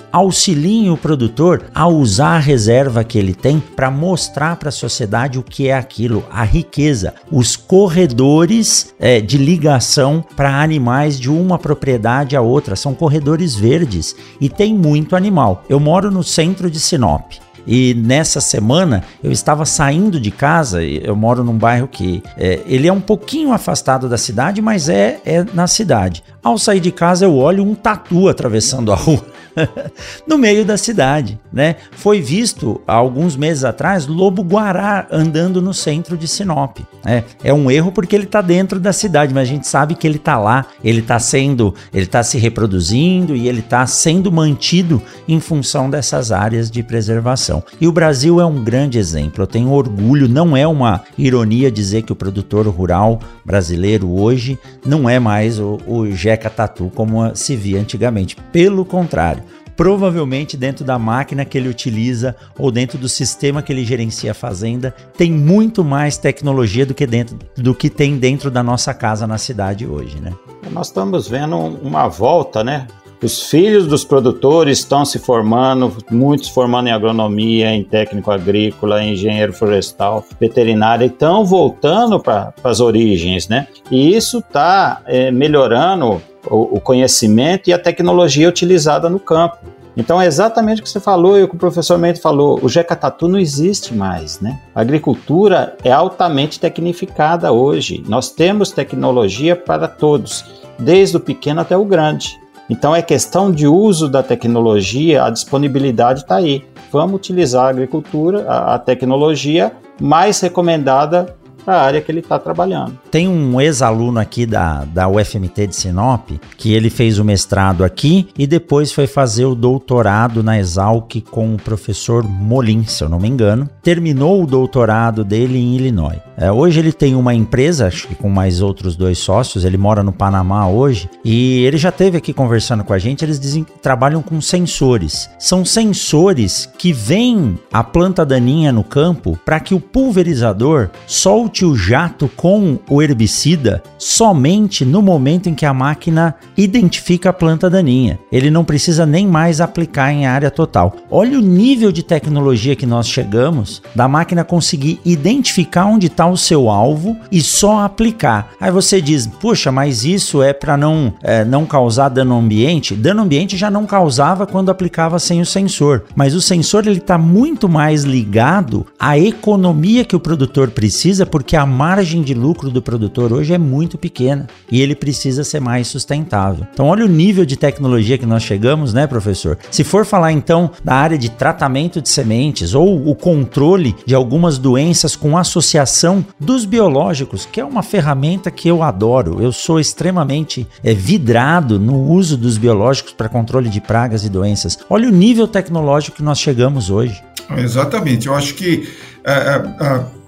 auxilie o produtor a usar a reserva que ele tem para mostrar para a sociedade o que é aquilo, a riqueza, os corredores é, de ligação para animais de uma propriedade a outra. São corredores verdes e tem muito animal. Eu moro no centro de Sinop. E nessa semana eu estava saindo de casa, eu moro num bairro que é, ele é um pouquinho afastado da cidade, mas é, é na cidade. Ao sair de casa eu olho um tatu atravessando a rua. (laughs) no meio da cidade, né? Foi visto há alguns meses atrás lobo guará andando no centro de Sinop. É, é um erro porque ele está dentro da cidade, mas a gente sabe que ele está lá, ele está sendo, ele está se reproduzindo e ele está sendo mantido em função dessas áreas de preservação. E o Brasil é um grande exemplo. Eu tenho orgulho, não é uma ironia dizer que o produtor rural brasileiro hoje não é mais o, o Jeca Tatu como se via antigamente. Pelo contrário, provavelmente dentro da máquina que ele utiliza ou dentro do sistema que ele gerencia a fazenda, tem muito mais tecnologia do que dentro do que tem dentro da nossa casa na cidade hoje, né? Nós estamos vendo uma volta, né? Os filhos dos produtores estão se formando, muitos formando em agronomia, em técnico agrícola, em engenheiro florestal, veterinário, e estão voltando para as origens, né? E isso está é, melhorando o, o conhecimento e a tecnologia utilizada no campo. Então é exatamente o que você falou e o que o professor Mento falou. O Jeca Tatu não existe mais, né? A agricultura é altamente tecnificada hoje. Nós temos tecnologia para todos, desde o pequeno até o grande. Então é questão de uso da tecnologia, a disponibilidade está aí. Vamos utilizar a agricultura, a, a tecnologia mais recomendada para a área que ele está trabalhando. Tem um ex-aluno aqui da, da UFMT de Sinop que ele fez o mestrado aqui e depois foi fazer o doutorado na Exalc com o professor Molin, se eu não me engano. Terminou o doutorado dele em Illinois. É, hoje ele tem uma empresa, acho que com mais outros dois sócios, ele mora no Panamá hoje e ele já teve aqui conversando com a gente. Eles dizem que trabalham com sensores. São sensores que veem a planta daninha no campo para que o pulverizador solte o jato com o herbicida somente no momento em que a máquina identifica a planta daninha. Ele não precisa nem mais aplicar em área total. Olha o nível de tecnologia que nós chegamos da máquina conseguir identificar onde está o seu alvo e só aplicar. Aí você diz, puxa, mas isso é para não, é, não causar dano ambiente? Dano ambiente já não causava quando aplicava sem o sensor, mas o sensor ele está muito mais ligado à economia que o produtor precisa, porque a margem de lucro do produtor hoje é muito pequena e ele precisa ser mais sustentável. Então olha o nível de tecnologia que nós chegamos, né, professor? Se for falar então da área de tratamento de sementes ou o controle de algumas doenças com associação dos biológicos, que é uma ferramenta que eu adoro. Eu sou extremamente é, vidrado no uso dos biológicos para controle de pragas e doenças. Olha o nível tecnológico que nós chegamos hoje. Exatamente. Eu acho que uh, uh, uh,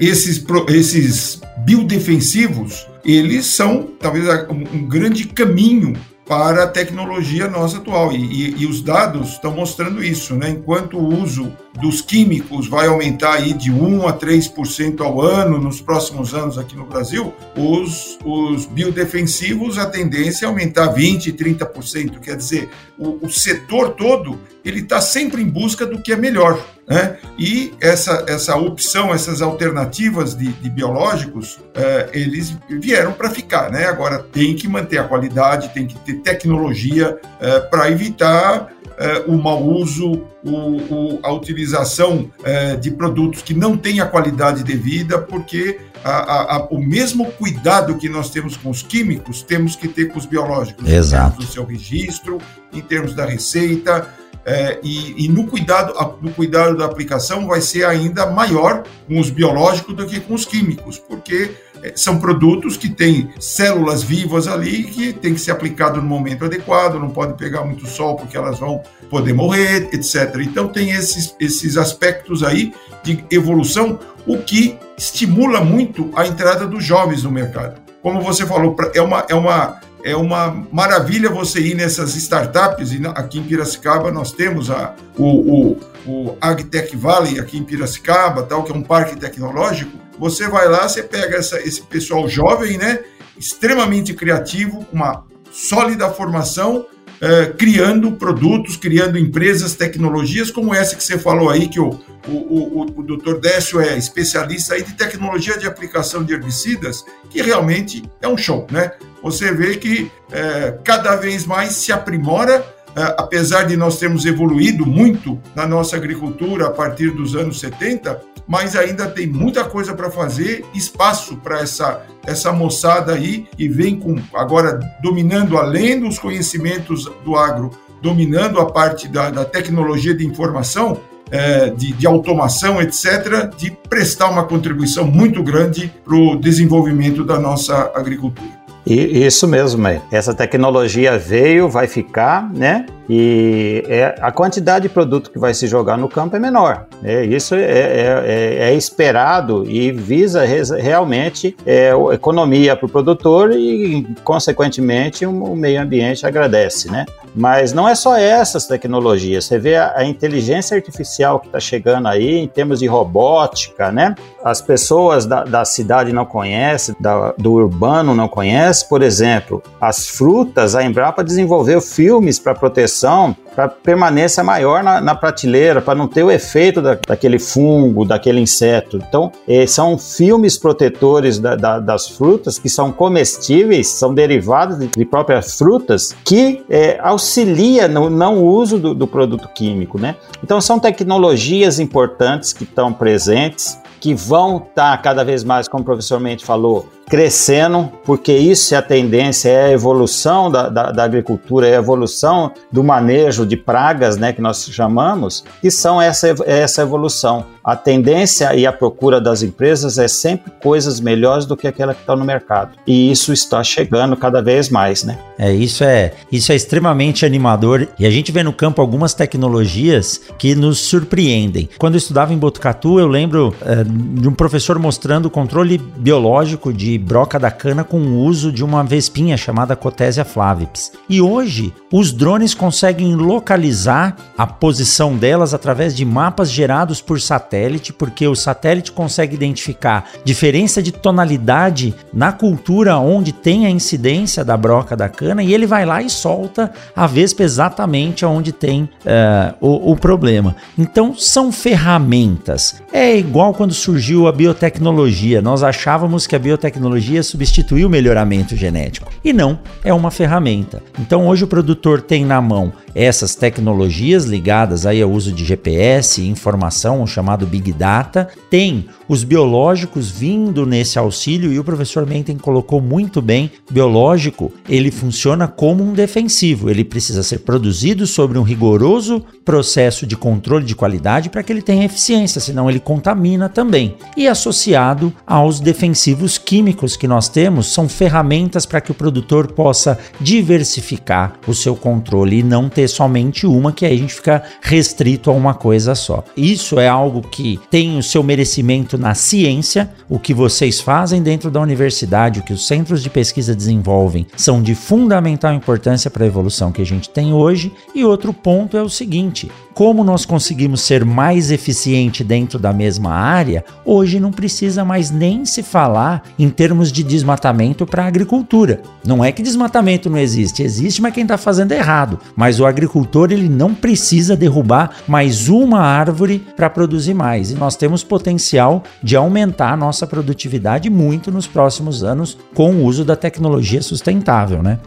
esses, esses biodefensivos eles são talvez um grande caminho para a tecnologia nossa atual. E, e, e, os dados estão mostrando isso, né? Enquanto o uso dos químicos vai aumentar aí de 1 a 3% ao ano nos próximos anos aqui no Brasil, os, os biodefensivos, a tendência é aumentar 20%, 30%. Quer dizer, o, o setor todo ele está sempre em busca do que é melhor. Né? E essa, essa opção, essas alternativas de, de biológicos, é, eles vieram para ficar. Né? Agora tem que manter a qualidade, tem que ter tecnologia é, para evitar é, o mau uso, o, o, a utilização é, de produtos que não têm a qualidade devida, porque a, a, a, o mesmo cuidado que nós temos com os químicos, temos que ter com os biológicos. Exato. Em termos do seu registro, em termos da receita, é, e, e, no, cuidado, no cuidado da aplicação vai ser ainda maior com os biológicos do que com os químicos, porque são produtos que têm células vivas ali que tem que ser aplicado no momento adequado, não pode pegar muito sol porque elas vão poder morrer, etc. Então tem esses, esses aspectos aí de evolução, o que estimula muito a entrada dos jovens no mercado. Como você falou, é uma, é uma é uma maravilha você ir nessas startups, e aqui em Piracicaba nós temos a, o, o, o AgTech Valley, aqui em Piracicaba, tal, que é um parque tecnológico. Você vai lá, você pega essa, esse pessoal jovem, né, extremamente criativo, com uma sólida formação é, criando produtos, criando empresas, tecnologias como essa que você falou aí, que o, o, o, o doutor Décio é especialista aí de tecnologia de aplicação de herbicidas, que realmente é um show, né? Você vê que é, cada vez mais se aprimora apesar de nós termos evoluído muito na nossa agricultura a partir dos anos 70, mas ainda tem muita coisa para fazer, espaço para essa, essa moçada aí e vem com agora dominando além dos conhecimentos do agro, dominando a parte da, da tecnologia de informação, é, de, de, automação, etc., de prestar uma contribuição muito grande para o desenvolvimento da nossa agricultura. E, isso mesmo, May. Essa tecnologia veio, vai ficar, né? E é, a quantidade de produto que vai se jogar no campo é menor. Né? Isso é, é, é, é esperado e visa realmente é, economia para o produtor e, consequentemente, o meio ambiente agradece, né? Mas não é só essas tecnologias. Você vê a, a inteligência artificial que está chegando aí em termos de robótica, né? As pessoas da, da cidade não conhecem, da, do urbano não conhecem. Por exemplo, as frutas, a Embrapa desenvolveu filmes para proteção para permanência maior na, na prateleira, para não ter o efeito da, daquele fungo, daquele inseto. Então, eh, são filmes protetores da, da, das frutas que são comestíveis, são derivados de, de próprias frutas, que eh, auxilia no não uso do, do produto químico. Né? Então, são tecnologias importantes que estão presentes que vão estar tá cada vez mais, como o professor Mente falou, crescendo, porque isso é a tendência, é a evolução da, da, da, agricultura, é a evolução do manejo de pragas, né, que nós chamamos, que são essa, essa evolução. A tendência e a procura das empresas é sempre coisas melhores do que aquela que está no mercado. E isso está chegando cada vez mais, né? É, isso é, isso é extremamente animador e a gente vê no campo algumas tecnologias que nos surpreendem. Quando eu estudava em Botucatu, eu lembro é, de um professor mostrando o controle biológico de broca da cana com o uso de uma vespinha chamada Cotésia flavips. E hoje, os drones conseguem localizar a posição delas através de mapas gerados por satélite, porque o satélite consegue identificar diferença de tonalidade na cultura onde tem a incidência da broca da cana e ele vai lá e solta a vespa exatamente onde tem uh, o, o problema. Então, são ferramentas. É igual quando surgiu a biotecnologia. Nós achávamos que a biotecnologia tecnologia substituir o melhoramento genético. E não, é uma ferramenta. Então hoje o produtor tem na mão essas tecnologias ligadas aí ao uso de GPS, informação, o chamado Big Data, tem os biológicos vindo nesse auxílio e o professor Menten colocou muito bem, biológico, ele funciona como um defensivo, ele precisa ser produzido sobre um rigoroso processo de controle de qualidade para que ele tenha eficiência, senão ele contamina também. E associado aos defensivos químicos que nós temos, são ferramentas para que o produtor possa diversificar o seu controle e não ter somente uma, que aí a gente fica restrito a uma coisa só. Isso é algo que tem o seu merecimento na ciência, o que vocês fazem dentro da universidade, o que os centros de pesquisa desenvolvem, são de fundamental importância para a evolução que a gente tem hoje. E outro ponto é o seguinte: como nós conseguimos ser mais eficiente dentro da mesma área, hoje não precisa mais nem se falar em termos de desmatamento para a agricultura. Não é que desmatamento não existe, existe, mas quem está fazendo é errado. Mas o agricultor ele não precisa derrubar mais uma árvore para produzir mais. E nós temos potencial de aumentar a nossa produtividade muito nos próximos anos com o uso da tecnologia sustentável, né?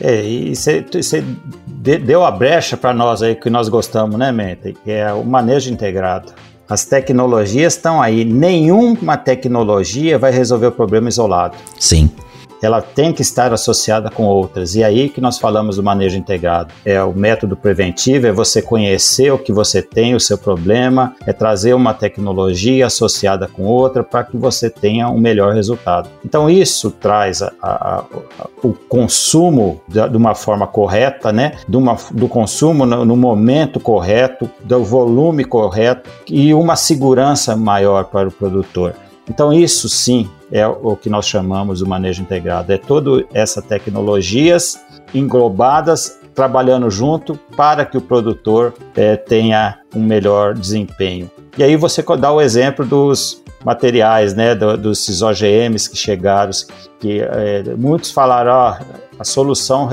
É, e você deu a brecha para nós aí que nós gostamos, né, Mente? Que é o manejo integrado. As tecnologias estão aí. Nenhuma tecnologia vai resolver o problema isolado. Sim ela tem que estar associada com outras. E aí que nós falamos do manejo integrado. É o método preventivo, é você conhecer o que você tem, o seu problema, é trazer uma tecnologia associada com outra para que você tenha um melhor resultado. Então isso traz a, a, a, o consumo de, uma forma correta, né? De uma, do consumo no, no momento correto, do volume correto e uma segurança maior para o produtor. Então, isso sim é o que nós chamamos de manejo integrado. É todas essas tecnologias englobadas, trabalhando junto para que o produtor é, tenha um melhor desempenho. E aí você dá o exemplo dos, materiais, né, do, dos OGMs que chegaram, que é, muitos falaram, ó, a solução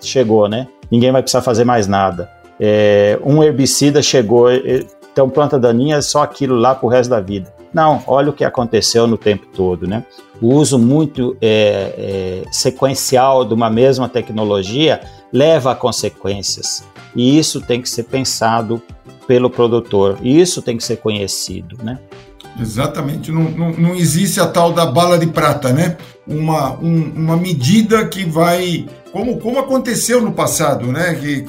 chegou, né? Ninguém vai precisar fazer mais nada. É, um herbicida chegou, então planta daninha é só aquilo lá para o resto da vida. Não, olha o que aconteceu no tempo todo, né? O uso muito é, é, sequencial de uma mesma tecnologia leva a consequências. E isso tem que ser pensado pelo produtor. E isso tem que ser conhecido, né? Exatamente. Não, não, não existe a tal da bala de prata, né? Uma, um, uma medida que vai. Como, como aconteceu no passado, né? Que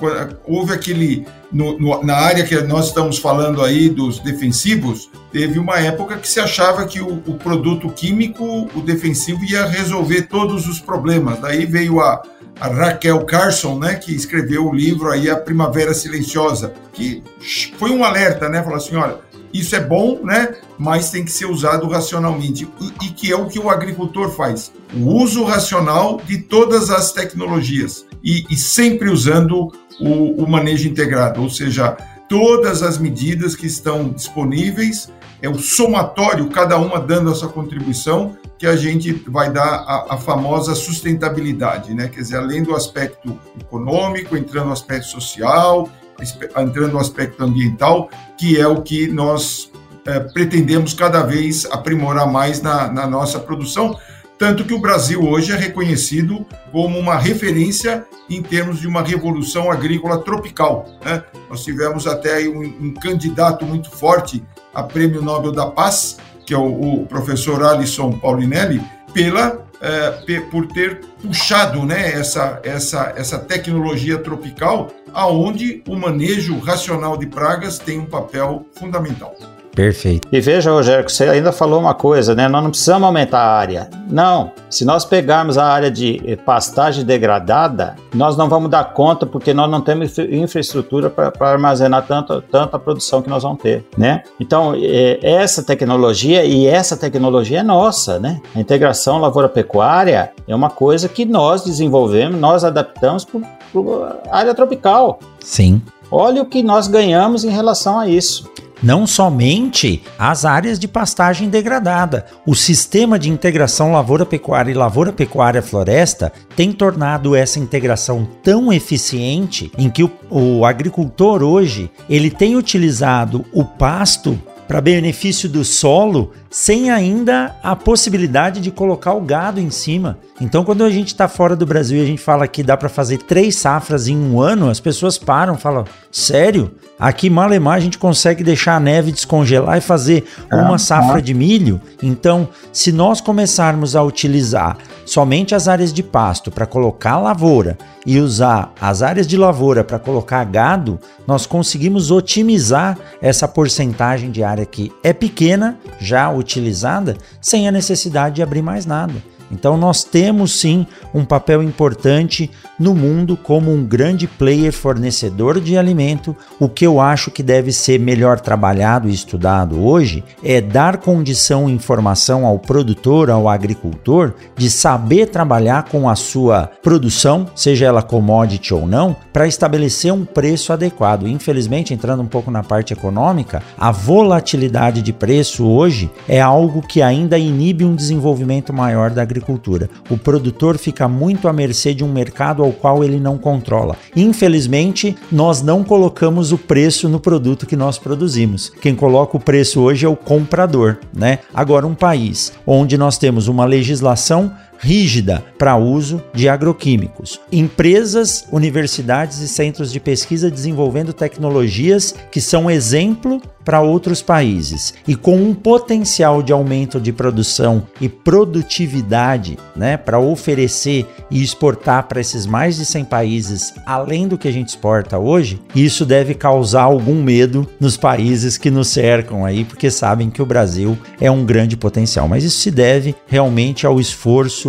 houve aquele. No, no, na área que nós estamos falando aí dos defensivos, teve uma época que se achava que o, o produto químico, o defensivo, ia resolver todos os problemas. Daí veio a, a Raquel Carson, né, que escreveu o livro aí A Primavera Silenciosa, que foi um alerta, né, falou assim, olha, isso é bom, né? Mas tem que ser usado racionalmente. E, que é o que o agricultor faz. O uso racional de todas as tecnologias. E, e sempre usando o, o manejo integrado, ou seja, todas as medidas que estão disponíveis, é o somatório, cada uma dando a sua contribuição, que a gente vai dar a, a, famosa sustentabilidade, né? Quer dizer, além do aspecto econômico, entrando no aspecto social, entrando no aspecto ambiental, que é o que nós é, pretendemos cada vez aprimorar mais na, na nossa produção, tanto que o Brasil hoje é reconhecido como uma referência em termos de uma revolução agrícola tropical. Né? Nós tivemos até um, um, candidato muito forte a Prêmio Nobel da Paz, que é o, o professor Alisson Paulinelli, pela é, por ter puxado né, essa, essa, essa tecnologia tropical, aonde o manejo racional de pragas tem um papel fundamental. Perfeito. E veja, Rogério, que você ainda falou uma coisa, né? Nós não precisamos aumentar a área. Não. Se nós pegarmos a área de eh, pastagem degradada, nós não vamos dar conta porque nós não temos infraestrutura para armazenar tanto, tanta produção que nós vamos ter, né? Então, é, essa tecnologia e essa tecnologia é nossa, né? A integração lavoura-pecuária é uma coisa que nós desenvolvemos, nós adaptamos para a área tropical. Sim. Olha o que nós ganhamos em relação a isso não somente as áreas de pastagem degradada. O sistema de integração lavoura-pecuária e lavoura-pecuária-floresta tem tornado essa integração tão eficiente em que o, o agricultor hoje ele tem utilizado o pasto para benefício do solo, sem ainda a possibilidade de colocar o gado em cima. Então, quando a gente está fora do Brasil e a gente fala que dá para fazer três safras em um ano, as pessoas param, falam: sério? Aqui, malemar, a gente consegue deixar a neve descongelar e fazer uma safra de milho. Então, se nós começarmos a utilizar somente as áreas de pasto para colocar lavoura e usar as áreas de lavoura para colocar gado, nós conseguimos otimizar essa porcentagem de área que é pequena, já utilizada, sem a necessidade de abrir mais nada. Então nós temos sim um papel importante no mundo como um grande player fornecedor de alimento. O que eu acho que deve ser melhor trabalhado e estudado hoje é dar condição e informação ao produtor, ao agricultor, de saber trabalhar com a sua produção, seja ela commodity ou não, para estabelecer um preço adequado. Infelizmente, entrando um pouco na parte econômica, a volatilidade de preço hoje é algo que ainda inibe um desenvolvimento maior da agricultura. O produtor fica muito à mercê de um mercado ao qual ele não controla. Infelizmente, nós não colocamos o preço no produto que nós produzimos. Quem coloca o preço hoje é o comprador, né? Agora, um país onde nós temos uma legislação rígida para uso de agroquímicos. Empresas, universidades e centros de pesquisa desenvolvendo tecnologias que são exemplo para outros países e com um potencial de aumento de produção e produtividade, né, para oferecer e exportar para esses mais de 100 países, além do que a gente exporta hoje, isso deve causar algum medo nos países que nos cercam aí, porque sabem que o Brasil é um grande potencial, mas isso se deve realmente ao esforço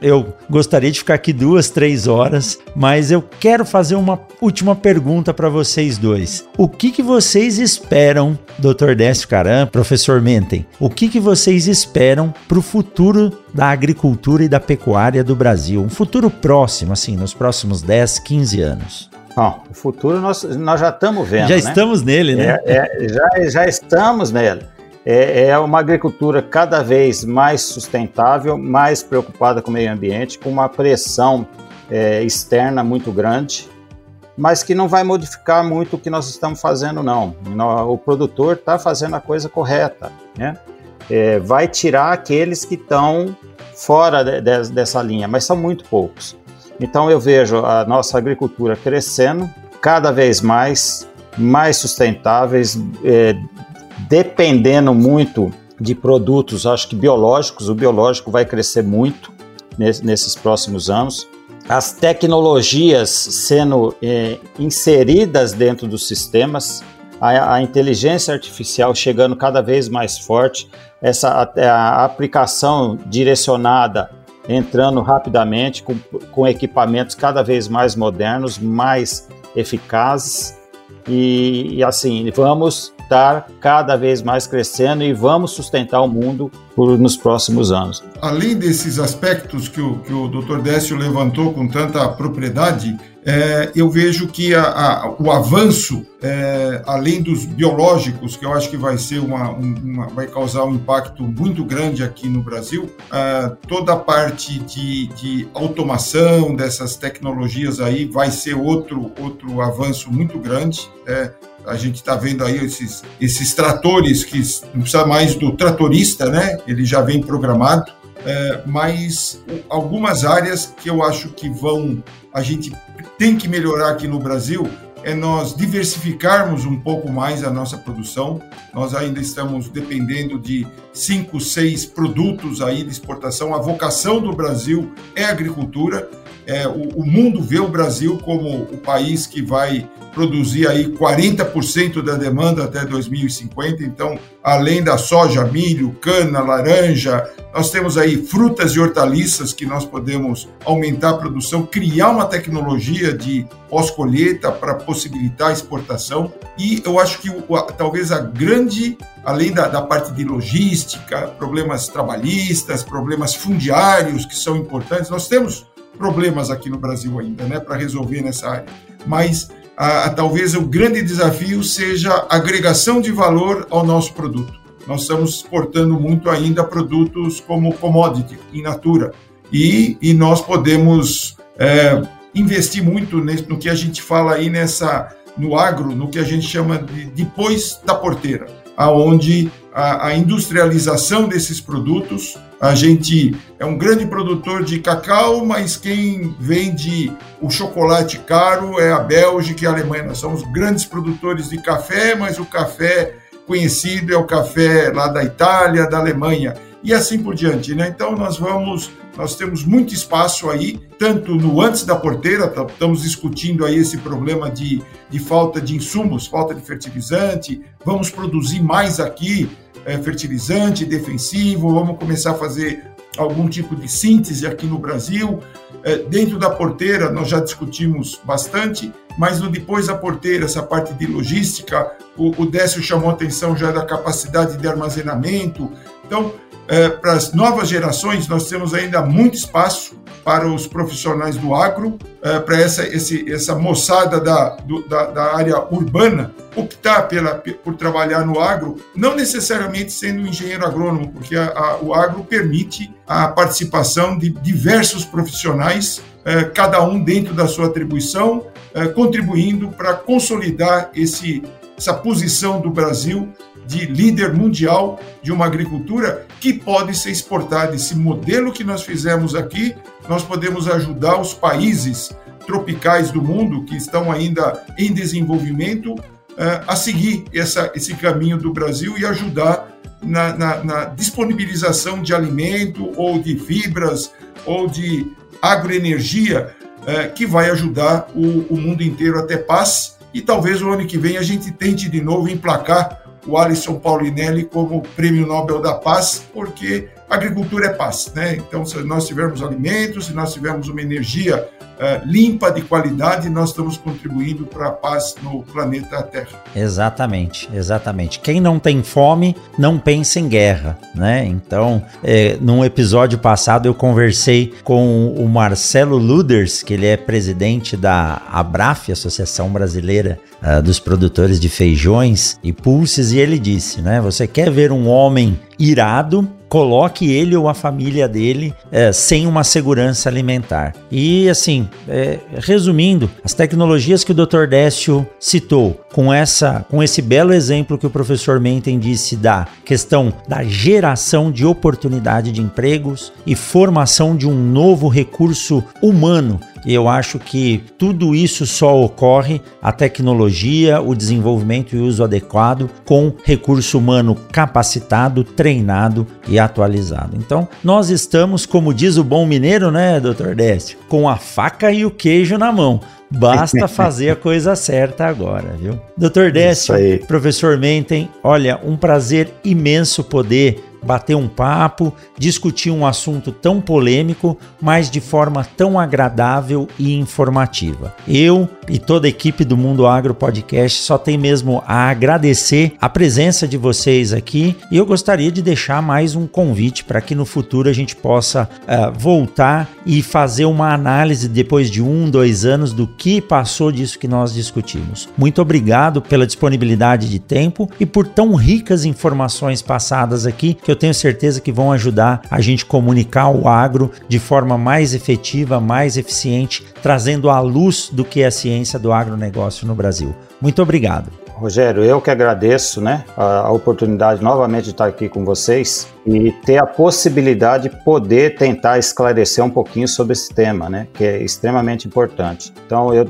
Eu gostaria de ficar aqui duas, três horas, mas eu quero fazer uma última pergunta para vocês dois. O que, que vocês esperam, Dr. Décio Caram, professor Mentem, o que, que vocês esperam para o futuro da agricultura e da pecuária do Brasil? Um futuro próximo, assim, nos próximos 10, 15 anos. Bom, o futuro nós, nós já estamos vendo. Já né? estamos nele, né? É, é, já, já estamos nele. É, é, uma agricultura cada vez mais sustentável, mais preocupada com o meio ambiente, com uma pressão é, externa muito grande, mas que não vai modificar muito o que nós estamos fazendo, não. O produtor está fazendo a coisa correta, né? É, vai tirar aqueles que estão fora de, de, dessa linha, mas são muito poucos. Então eu vejo a nossa agricultura crescendo cada vez mais, mais sustentáveis, é, dependendo muito de produtos, acho que biológicos, o biológico vai crescer muito nesses próximos anos. As tecnologias sendo é, inseridas dentro dos sistemas, a, a, inteligência artificial chegando cada vez mais forte, essa a, a aplicação direcionada entrando rapidamente com, com equipamentos cada vez mais modernos, mais eficazes e, e assim vamos estar cada vez mais crescendo e vamos sustentar o mundo por, nos próximos anos. Além desses aspectos que o, que o Dr. Décio levantou com tanta propriedade, é, eu vejo que a, a, o avanço, é, além dos biológicos, que eu acho que vai ser uma, uma vai causar um impacto muito grande aqui no Brasil, é, toda a parte de, de, automação dessas tecnologias aí vai ser outro outro avanço muito grande. A gente está vendo aí esses, esses tratores que não precisa mais do tratorista, né? Ele já vem programado. É, mas algumas áreas que eu acho que vão, a gente tem que melhorar aqui no Brasil é nós diversificarmos um pouco mais a nossa produção. Nós ainda estamos dependendo de cinco, seis produtos aí de exportação. A vocação do Brasil é agricultura. É, o, o mundo vê o Brasil como o país que vai produzir aí 40% da demanda até 2050. Então, além da soja, milho, cana, laranja, nós temos aí frutas e hortaliças que nós podemos aumentar a produção, criar uma tecnologia de pós-colheita para possibilitar a exportação. E eu acho que talvez a grande, além da, da parte de logística, problemas trabalhistas, problemas fundiários que são importantes, nós temos problemas aqui no Brasil ainda, né, para resolver nessa área. Mas talvez o grande desafio seja a agregação de valor ao nosso produto. Nós estamos exportando muito ainda produtos como commodity, in natura, e, e nós podemos é, investir muito nesse, no que a gente fala aí nessa no agro, no que a gente chama de depois da porteira, aonde a, a industrialização desses produtos a gente é um grande produtor de cacau, mas quem vende o chocolate caro é a Bélgica e a Alemanha. Nós somos grandes produtores de café, mas o café conhecido é o café lá da Itália, da Alemanha e assim por diante, né? Então nós vamos, nós temos muito espaço aí, tanto no antes da porteira, tá, estamos discutindo aí esse problema de, de falta de insumos, falta de fertilizante, vamos produzir mais aqui, é, fertilizante defensivo, vamos começar a fazer algum tipo de síntese aqui no Brasil. É, dentro da porteira, nós já discutimos bastante, mas no depois da porteira, essa parte de logística, o, o Décio chamou atenção já da capacidade de armazenamento. Então, é, para as novas gerações, nós temos ainda muito espaço para os profissionais do agro, é, para essa, esse, essa moçada da, do, da, da, área urbana optar pela, por trabalhar no agro, não necessariamente sendo engenheiro agrônomo, porque a, a, o agro permite a participação de diversos profissionais, é, cada um dentro da sua atribuição, é, contribuindo para consolidar esse, essa posição do Brasil de líder mundial de uma agricultura que pode ser exportada. Esse modelo que nós fizemos aqui, nós podemos ajudar os países tropicais do mundo que estão ainda em desenvolvimento eh, a seguir essa, esse caminho do Brasil e ajudar na, na, na disponibilização de alimento ou de fibras ou de agroenergia eh, que vai ajudar o, o mundo inteiro a ter paz e talvez o ano que vem a gente tente de novo emplacar o Alisson Paulinelli como Prêmio Nobel da Paz, porque agricultura é paz, né? Então, se nós tivermos alimentos, se nós tivermos uma energia uh, limpa, de qualidade, nós estamos contribuindo para a paz no planeta Terra. Exatamente, exatamente. Quem não tem fome, não pensa em guerra, né? Então, é, num episódio passado eu conversei com o Marcelo Luders, que ele é presidente da Abraf, Associação Brasileira uh, dos Produtores de Feijões e Pulses, e ele disse, né? Você quer ver um homem irado, coloque ele ou a família dele é, sem uma segurança alimentar. E assim, é, resumindo, as tecnologias que o Dr. Décio citou, com essa, com esse belo exemplo que o professor Menten disse da questão da geração de oportunidade de empregos e formação de um novo recurso humano e eu acho que tudo isso só ocorre a tecnologia, o desenvolvimento e o uso adequado com recurso humano capacitado, treinado e atualizado. Então, nós estamos, como diz o bom mineiro, né, doutor Décio, com a faca e o queijo na mão. Basta (laughs) fazer a coisa certa agora, viu? Doutor Décio, professor Menten, olha, um prazer imenso poder bater um papo, discutir um assunto tão polêmico, mas de forma tão agradável e informativa. Eu e toda a equipe do Mundo Agro Podcast só tem mesmo a agradecer a presença de vocês aqui e eu gostaria de deixar mais um convite para que no futuro a gente possa uh, voltar e fazer uma análise depois de um, dois anos do que passou disso que nós discutimos. Muito obrigado pela disponibilidade de tempo e por tão ricas informações passadas aqui que eu eu tenho certeza que vão ajudar a gente comunicar o agro de forma mais efetiva, mais eficiente, trazendo à luz do que é a ciência do agronegócio no Brasil. Muito obrigado. Rogério, eu que agradeço né, a, oportunidade novamente de estar aqui com vocês e ter a possibilidade de poder tentar esclarecer um pouquinho sobre esse tema, né, que é extremamente importante. Então, eu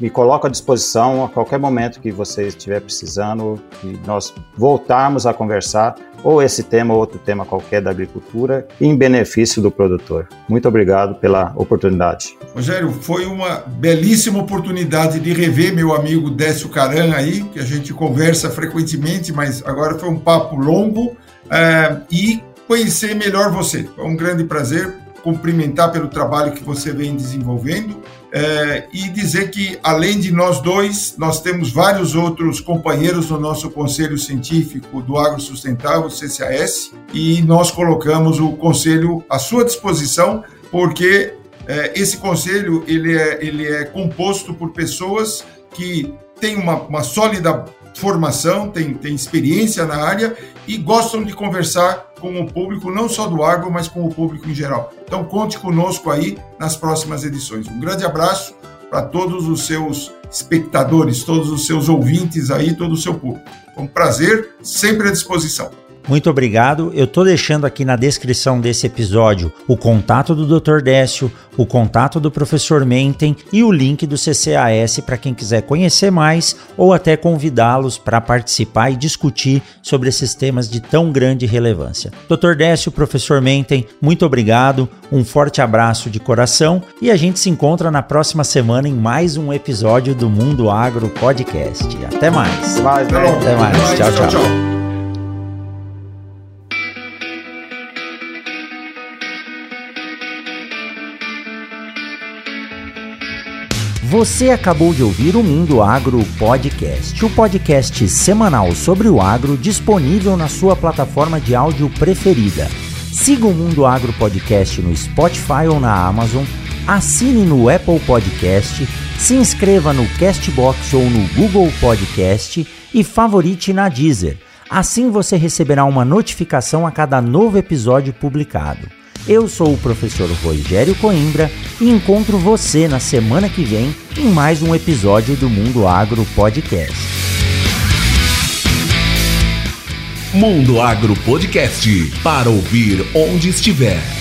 me coloco à disposição a qualquer momento que vocês estiver precisando e nós voltarmos a conversar ou esse tema ou outro tema qualquer da agricultura em benefício do produtor. Muito obrigado pela oportunidade. Rogério, foi uma belíssima oportunidade de rever meu amigo Décio Caran aí, que a gente conversa frequentemente, mas agora foi um papo longo é, e conhecer melhor você. Foi um grande prazer cumprimentar pelo trabalho que você vem desenvolvendo é, e dizer que, além de nós dois, nós temos vários outros companheiros no nosso Conselho Científico do Agro Sustentável, CCAS, e nós colocamos o conselho à sua disposição, porque é, esse conselho ele é, ele é composto por pessoas que têm uma, uma sólida formação, têm, têm experiência na área e gostam de conversar com o público, não só do agro, mas com o público em geral. Então, conte conosco aí nas próximas edições. Um grande abraço para todos os seus espectadores, todos os seus ouvintes aí, todo o seu público. É um prazer, sempre à disposição. Muito obrigado. Eu estou deixando aqui na descrição desse episódio o contato do Dr. Décio, o contato do professor Menten e o link do CCAS para quem quiser conhecer mais ou até convidá-los para participar e discutir sobre esses temas de tão grande relevância. Dr. Décio, professor Menten, muito obrigado. Um forte abraço de coração e a gente se encontra na próxima semana em mais um episódio do Mundo Agro Podcast. Até mais. mais né? Até mais. tchau. tchau. tchau. Você acabou de ouvir o Mundo Agro Podcast, o podcast semanal sobre o agro disponível na sua plataforma de áudio preferida. Siga o Mundo Agro Podcast no Spotify ou na Amazon, assine no Apple Podcast, se inscreva no Castbox ou no Google Podcast e favorite na Deezer. Assim você receberá uma notificação a cada novo episódio publicado. Eu sou o professor Rogério Coimbra e encontro você na semana que vem em mais um episódio do Mundo Agro Podcast. Mundo Agro Podcast para ouvir onde estiver.